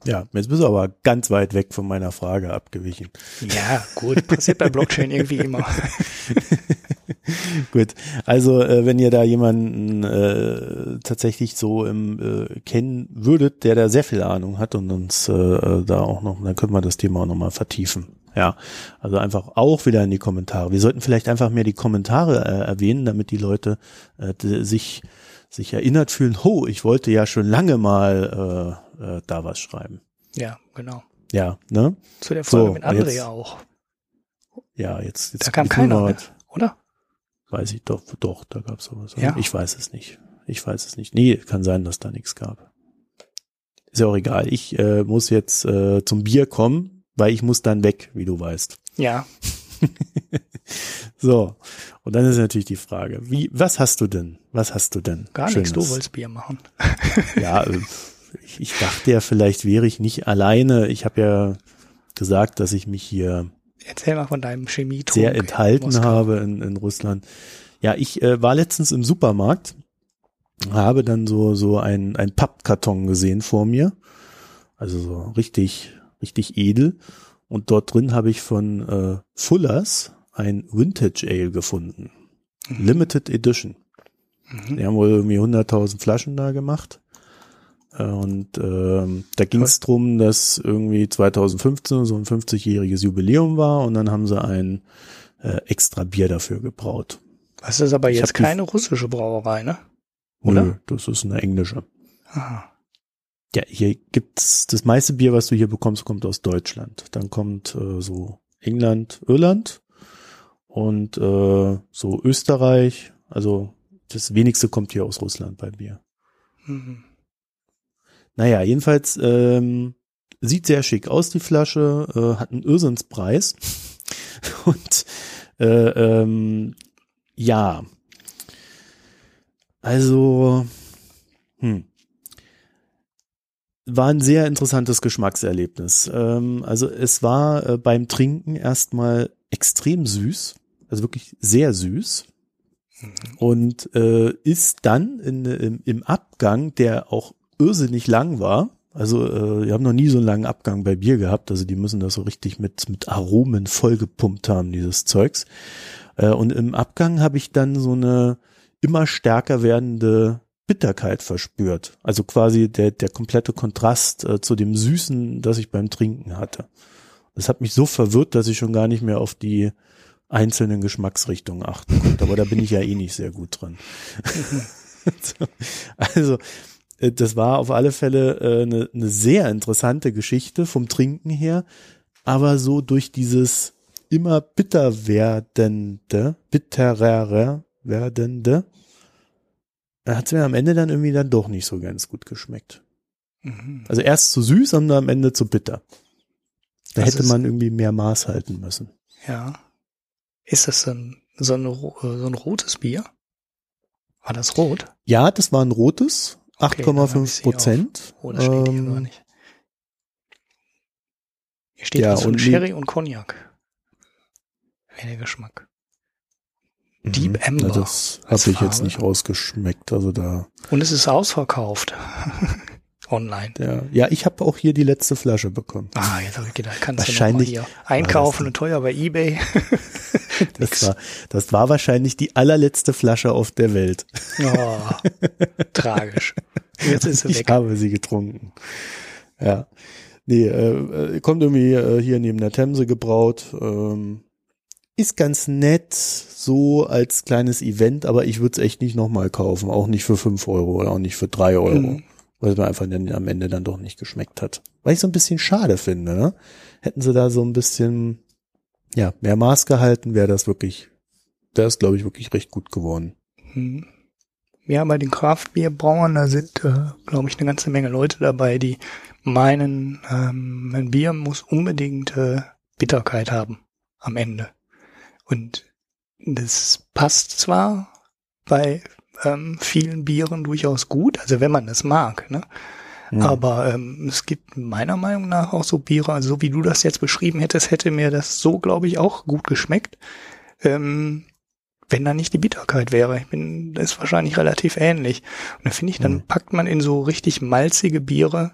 Ja, jetzt bist du aber ganz weit weg von meiner Frage abgewichen. Ja, gut, passiert bei Blockchain irgendwie immer. gut, also äh, wenn ihr da jemanden äh, tatsächlich so im, äh, kennen würdet, der da sehr viel Ahnung hat und uns äh, äh da auch noch, dann können wir das Thema auch nochmal vertiefen. Ja, also einfach auch wieder in die Kommentare. Wir sollten vielleicht einfach mehr die Kommentare äh, erwähnen, damit die Leute äh, sich sich erinnert fühlen, ho, ich wollte ja schon lange mal äh, äh, da was schreiben. Ja, genau. Ja, ne? Zu der Folge so, mit André jetzt, auch. Ja, jetzt, jetzt da kam keiner, mal, oder? Weiß ich doch, doch, da gab es sowas. Ja. Ich weiß es nicht. Ich weiß es nicht. Nee, kann sein, dass da nichts gab. Ist ja auch egal. Ich äh, muss jetzt äh, zum Bier kommen, weil ich muss dann weg, wie du weißt. Ja. so. Und dann ist natürlich die Frage, wie, was hast du denn? Was hast du denn? Gar nichts, du wolltest Bier machen. ja, äh, ich, ich dachte ja, vielleicht wäre ich nicht alleine. Ich habe ja gesagt, dass ich mich hier Erzähl mal von deinem Chemie. Sehr enthalten habe in, in Russland. Ja, ich äh, war letztens im Supermarkt, habe dann so so ein ein Pappkarton gesehen vor mir, also so richtig richtig edel. Und dort drin habe ich von äh, Fullers ein Vintage Ale gefunden, mhm. Limited Edition. Mhm. Die haben wohl irgendwie 100.000 Flaschen da gemacht. Äh, und ähm, da ging es drum, dass irgendwie 2015 so ein 50-jähriges Jubiläum war und dann haben sie ein äh, extra Bier dafür gebraut. Das ist aber jetzt keine russische Brauerei, ne? Oder? Nö, das ist eine englische. Aha. Ja, hier gibt's das meiste Bier, was du hier bekommst, kommt aus Deutschland. Dann kommt äh, so England, Irland und äh, so Österreich. Also das wenigste kommt hier aus Russland bei Bier. Mhm. Naja, jedenfalls ähm, sieht sehr schick aus, die Flasche, äh, hat einen Irrsinnspreis. Und äh, ähm, ja, also hm, war ein sehr interessantes Geschmackserlebnis. Ähm, also es war äh, beim Trinken erstmal extrem süß, also wirklich sehr süß. Mhm. Und äh, ist dann in, im, im Abgang, der auch irrsinnig lang war. Also äh, wir haben noch nie so einen langen Abgang bei Bier gehabt. Also die müssen das so richtig mit mit Aromen vollgepumpt haben, dieses Zeugs. Äh, und im Abgang habe ich dann so eine immer stärker werdende Bitterkeit verspürt. Also quasi der der komplette Kontrast äh, zu dem Süßen, das ich beim Trinken hatte. Das hat mich so verwirrt, dass ich schon gar nicht mehr auf die einzelnen Geschmacksrichtungen achten konnte. Aber da bin ich ja eh nicht sehr gut dran. also äh, das war auf alle Fälle äh, eine, eine sehr interessante Geschichte vom Trinken her, aber so durch dieses immer bitter werdende, bitterer werdende, hat es mir am Ende dann irgendwie dann doch nicht so ganz gut geschmeckt. Mhm. Also erst zu süß und am Ende zu bitter. Da das hätte man irgendwie mehr Maß halten müssen. Ja. Ist das ein, so, ein, so ein rotes Bier? War das rot? Ja, das war ein rotes. 8,5 Prozent. Oh, das steht hier ähm, nicht. Hier steht ja, was von Sherry und Cognac. Wenig Geschmack. Mhm. Deep Amber. Na, das habe ich jetzt nicht rausgeschmeckt. Also da. Und es ist ausverkauft. Online. Ja, ja ich habe auch hier die letzte Flasche bekommen. Ah, jetzt habe ich gedacht, kannst wahrscheinlich du hier einkaufen und teuer bei eBay. das, war, das war wahrscheinlich die allerletzte Flasche auf der Welt. Oh, tragisch. Jetzt ist sie weg. Ich habe sie getrunken. Ja. Nee, äh, kommt irgendwie äh, hier neben der Themse gebraut. Ähm, ist ganz nett, so als kleines Event, aber ich würde es echt nicht nochmal kaufen. Auch nicht für fünf Euro oder auch nicht für drei Euro. Mhm. Weil es mir einfach dann am Ende dann doch nicht geschmeckt hat. Weil ich so ein bisschen schade finde, ne? Hätten sie da so ein bisschen, ja, mehr Maß gehalten, wäre das wirklich, wäre es, glaube ich, wirklich recht gut geworden. Mhm. Ja, bei den Craft-Bier-Brauern, da sind, äh, glaube ich, eine ganze Menge Leute dabei, die meinen, ähm, ein Bier muss unbedingt äh, Bitterkeit haben am Ende. Und das passt zwar bei ähm, vielen Bieren durchaus gut, also wenn man das mag, ne? Ja. Aber ähm, es gibt meiner Meinung nach auch so Biere, also so wie du das jetzt beschrieben hättest, hätte mir das so, glaube ich, auch gut geschmeckt. Ähm, wenn da nicht die Bitterkeit wäre. Ich bin, das ist wahrscheinlich relativ ähnlich. Und da finde ich, dann mhm. packt man in so richtig malzige Biere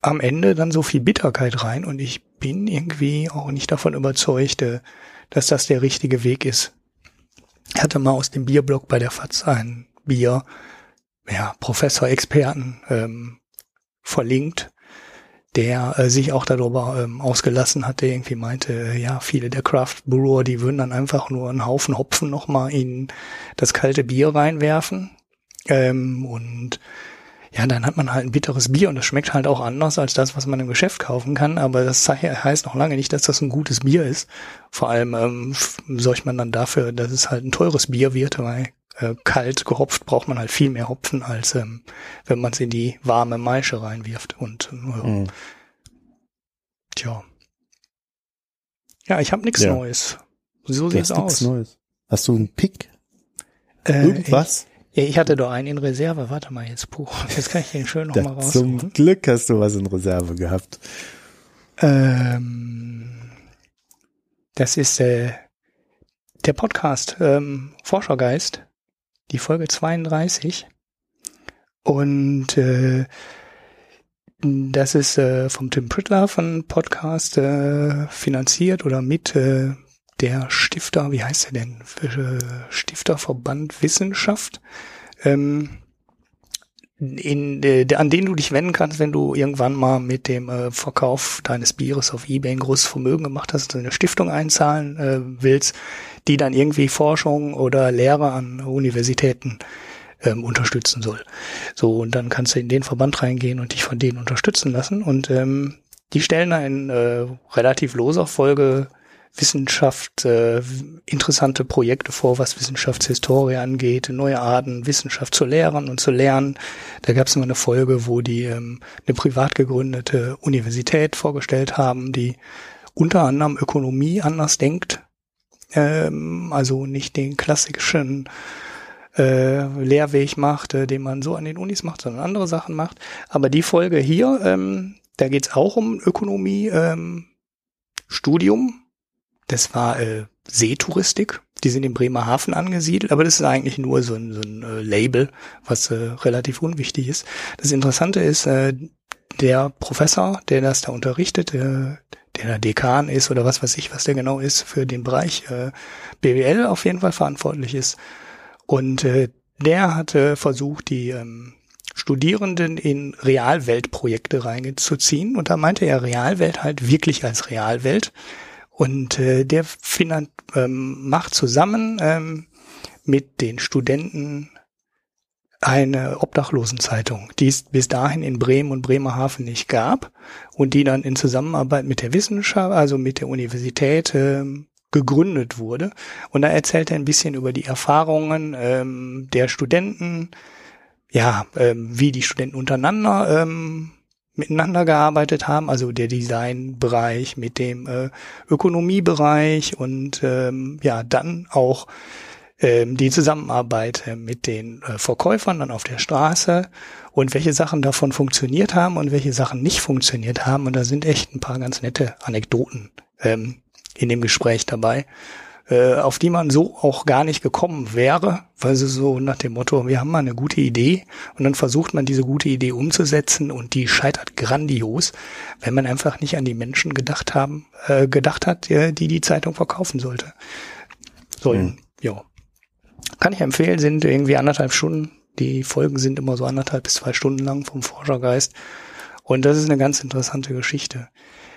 am Ende dann so viel Bitterkeit rein und ich bin irgendwie auch nicht davon überzeugt, äh, dass das der richtige Weg ist. Ich hatte mal aus dem Bierblock bei der FAZ ein Bier, ja, Professor-Experten ähm, verlinkt, der äh, sich auch darüber ähm, ausgelassen hatte, irgendwie meinte, äh, ja, viele der Craft Brewer, die würden dann einfach nur einen Haufen Hopfen nochmal in das kalte Bier reinwerfen. Ähm, und ja, dann hat man halt ein bitteres Bier und das schmeckt halt auch anders als das, was man im Geschäft kaufen kann, aber das heißt noch lange nicht, dass das ein gutes Bier ist. Vor allem ähm, sorgt man dann dafür, dass es halt ein teures Bier wird, weil äh, kalt gehopft braucht man halt viel mehr Hopfen, als ähm, wenn man es in die warme Maische reinwirft. Und äh, mhm. tja. Ja, ich habe nichts ja. Neues. So sieht's aus. Neues. Hast du einen Pick? Äh, Irgendwas? Ich, ja, ich hatte doch einen in Reserve. Warte mal jetzt, puh. Jetzt kann ich den schön nochmal rausholen. Zum Glück hast du was in Reserve gehabt. Ähm, Das ist äh, der Podcast ähm, Forschergeist, die Folge 32. Und äh, das ist äh, vom Tim Prittler von Podcast äh, finanziert oder mit äh, der Stifter, wie heißt er denn? Stifterverband Wissenschaft. Ähm, in, äh, an den du dich wenden kannst, wenn du irgendwann mal mit dem äh, Verkauf deines Bieres auf Ebay ein großes Vermögen gemacht hast, eine Stiftung einzahlen äh, willst, die dann irgendwie Forschung oder Lehre an Universitäten ähm, unterstützen soll. So, und dann kannst du in den Verband reingehen und dich von denen unterstützen lassen. Und ähm, die stellen in äh, relativ loser Folge Wissenschaft, äh, interessante Projekte vor, was Wissenschaftshistorie angeht, neue Arten, Wissenschaft zu lehren und zu lernen. Da gab es mal eine Folge, wo die ähm, eine privat gegründete Universität vorgestellt haben, die unter anderem Ökonomie anders denkt, ähm, also nicht den klassischen äh, Lehrweg macht, äh, den man so an den Unis macht, sondern andere Sachen macht. Aber die Folge hier, ähm, da geht's auch um Ökonomie, ähm, Studium das war äh, Seetouristik. Die sind im Bremerhaven angesiedelt, aber das ist eigentlich nur so ein, so ein äh, Label, was äh, relativ unwichtig ist. Das Interessante ist, äh, der Professor, der das da unterrichtet, äh, der der Dekan ist oder was weiß ich, was der genau ist, für den Bereich äh, BWL auf jeden Fall verantwortlich ist. Und äh, der hatte versucht, die ähm, Studierenden in Realweltprojekte reinzuziehen. Und da meinte er Realwelt halt wirklich als Realwelt. Und äh, der finan ähm, macht zusammen ähm, mit den Studenten eine Obdachlosenzeitung, die es bis dahin in Bremen und Bremerhaven nicht gab und die dann in Zusammenarbeit mit der Wissenschaft, also mit der Universität, ähm, gegründet wurde. Und da erzählt er ein bisschen über die Erfahrungen ähm, der Studenten, ja, ähm, wie die Studenten untereinander ähm, miteinander gearbeitet haben, also der Designbereich mit dem äh, Ökonomiebereich und ähm, ja, dann auch ähm, die Zusammenarbeit äh, mit den äh, Verkäufern dann auf der Straße und welche Sachen davon funktioniert haben und welche Sachen nicht funktioniert haben. Und da sind echt ein paar ganz nette Anekdoten ähm, in dem Gespräch dabei äh, auf die man so auch gar nicht gekommen wäre, weil sie so nach dem Motto, wir haben mal eine gute Idee und dann versucht man diese gute Idee umzusetzen und die scheitert grandios, wenn man einfach nicht an die Menschen gedacht haben, äh, gedacht hat, die die Zeitung verkaufen sollte. So, mhm. ja. Kann ich empfehlen, sind irgendwie anderthalb Stunden. Die Folgen sind immer so anderthalb bis zwei Stunden lang vom Forschergeist. Und das ist eine ganz interessante Geschichte.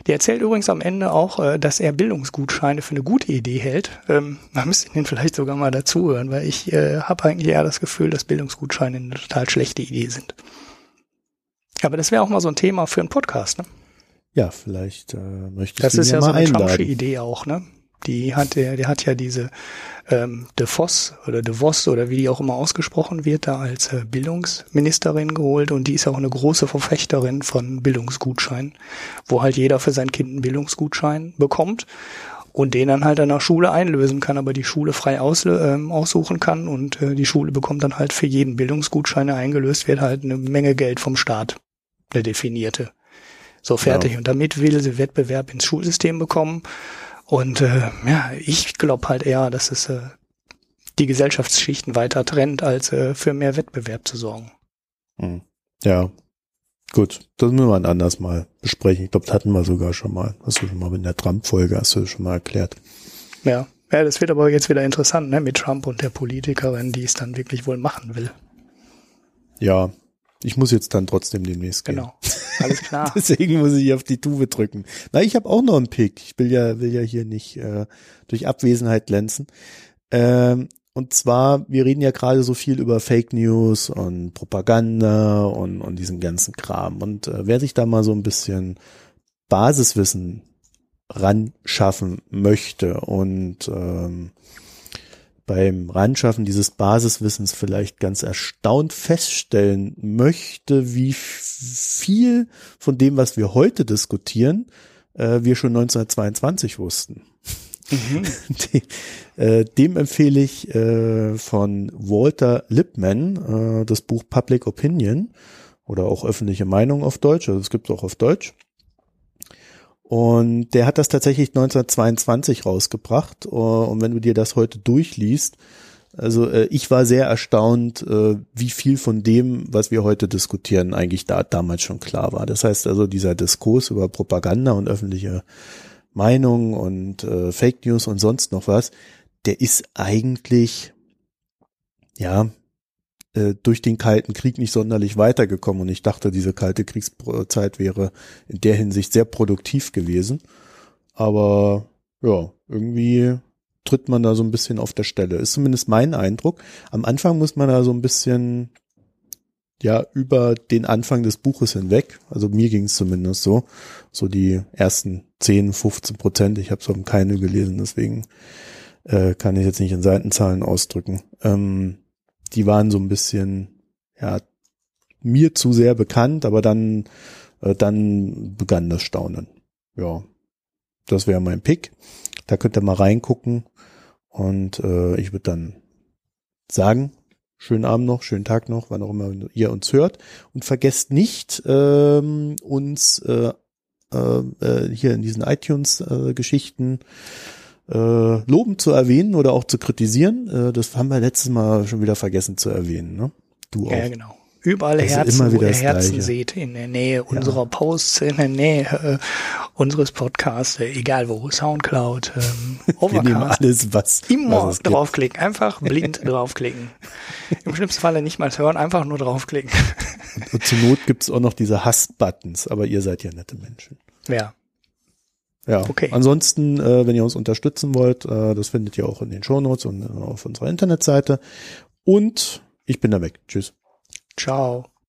Der erzählt übrigens am Ende auch, äh, dass er Bildungsgutscheine für eine gute Idee hält. Ähm, man müsste ihn vielleicht sogar mal dazuhören, weil ich äh, habe eigentlich eher das Gefühl, dass Bildungsgutscheine eine total schlechte Idee sind. Aber das wäre auch mal so ein Thema für einen Podcast, ne? Ja, vielleicht äh, möchte ich Das ist ja, ja so eine. Trumpsche Idee auch, ne? Die hat der, der hat ja diese ähm, De Vos oder De Vos oder wie die auch immer ausgesprochen wird, da als äh, Bildungsministerin geholt und die ist auch eine große Verfechterin von Bildungsgutscheinen, wo halt jeder für sein Kind einen Bildungsgutschein bekommt und den dann halt an der Schule einlösen kann, aber die Schule frei auslö- ähm, aussuchen kann und äh, die Schule bekommt dann halt für jeden Bildungsgutschein, der eingelöst wird, halt eine Menge Geld vom Staat, eine definierte. So fertig. Ja. Und damit will sie Wettbewerb ins Schulsystem bekommen. Und äh, ja, ich glaube halt eher, dass es äh, die Gesellschaftsschichten weiter trennt, als äh, für mehr Wettbewerb zu sorgen. Hm. Ja. Gut, das müssen wir ein anders mal besprechen. Ich glaube, das hatten wir sogar schon mal. Hast du schon mal in der Trump-Folge, hast du schon mal erklärt. Ja. Ja, das wird aber jetzt wieder interessant, ne, mit Trump und der Politikerin, die es dann wirklich wohl machen will. Ja, ich muss jetzt dann trotzdem demnächst gehen. Genau. Alles klar. Deswegen muss ich auf die Tube drücken. Na, ich habe auch noch einen Pick. Ich will ja, will ja hier nicht äh, durch Abwesenheit glänzen. Ähm, und zwar, wir reden ja gerade so viel über Fake News und Propaganda und, und diesen ganzen Kram. Und äh, wer sich da mal so ein bisschen Basiswissen ran schaffen möchte und ähm, beim Ranschaffen dieses Basiswissens vielleicht ganz erstaunt feststellen möchte, wie viel von dem, was wir heute diskutieren, äh, wir schon 1922 wussten. Mhm. Dem, äh, dem empfehle ich äh, von Walter Lippmann äh, das Buch Public Opinion oder auch öffentliche Meinung auf Deutsch, also es gibt es auch auf Deutsch. Und der hat das tatsächlich 1922 rausgebracht. Und wenn du dir das heute durchliest, also äh, ich war sehr erstaunt, äh, wie viel von dem, was wir heute diskutieren, eigentlich da damals schon klar war. Das heißt also dieser Diskurs über Propaganda und öffentliche Meinung und äh, Fake News und sonst noch was, der ist eigentlich ja äh, durch den Kalten Krieg nicht sonderlich weitergekommen und ich dachte, diese kalte Kriegszeit wäre in der Hinsicht sehr produktiv gewesen. Aber ja, irgendwie tritt man da so ein bisschen auf der Stelle. Ist zumindest mein Eindruck. Am Anfang muss man da so ein bisschen ja über den Anfang des Buches hinweg. Also mir ging es zumindest so. So die ersten 10, 15 Prozent. Ich habe es keine gelesen, deswegen äh, kann ich jetzt nicht in Seitenzahlen ausdrücken. Ähm, die waren so ein bisschen, ja, mir zu sehr bekannt, aber dann, äh, dann begann das Staunen. Ja, das wäre mein Pick. Da könnt ihr mal reingucken. Und äh, ich würde dann sagen, schönen Abend noch, schönen Tag noch, wann auch immer ihr uns hört. Und vergesst nicht, ähm, uns äh, äh, hier in diesen iTunes-Geschichten äh, äh, loben zu erwähnen oder auch zu kritisieren. Äh, das haben wir letztes Mal schon wieder vergessen zu erwähnen. Ne? Du auch. Ja, genau. Überall das Herzen, wo ihr Herzen Gleiche. seht, in der Nähe unserer ja. Posts, in der Nähe äh, unseres Podcasts, äh, egal wo, Soundcloud, ähm, Overcast. Wir nehmen alles, was Immer was draufklicken, gibt. einfach blind draufklicken. Im schlimmsten Falle nicht mal hören, einfach nur draufklicken. Und, und zur Not gibt's auch noch diese Hass-Buttons, aber ihr seid ja nette Menschen. Ja. Ja, okay. ansonsten, äh, wenn ihr uns unterstützen wollt, äh, das findet ihr auch in den Shownotes und äh, auf unserer Internetseite. Und ich bin da weg. Tschüss. Ciao.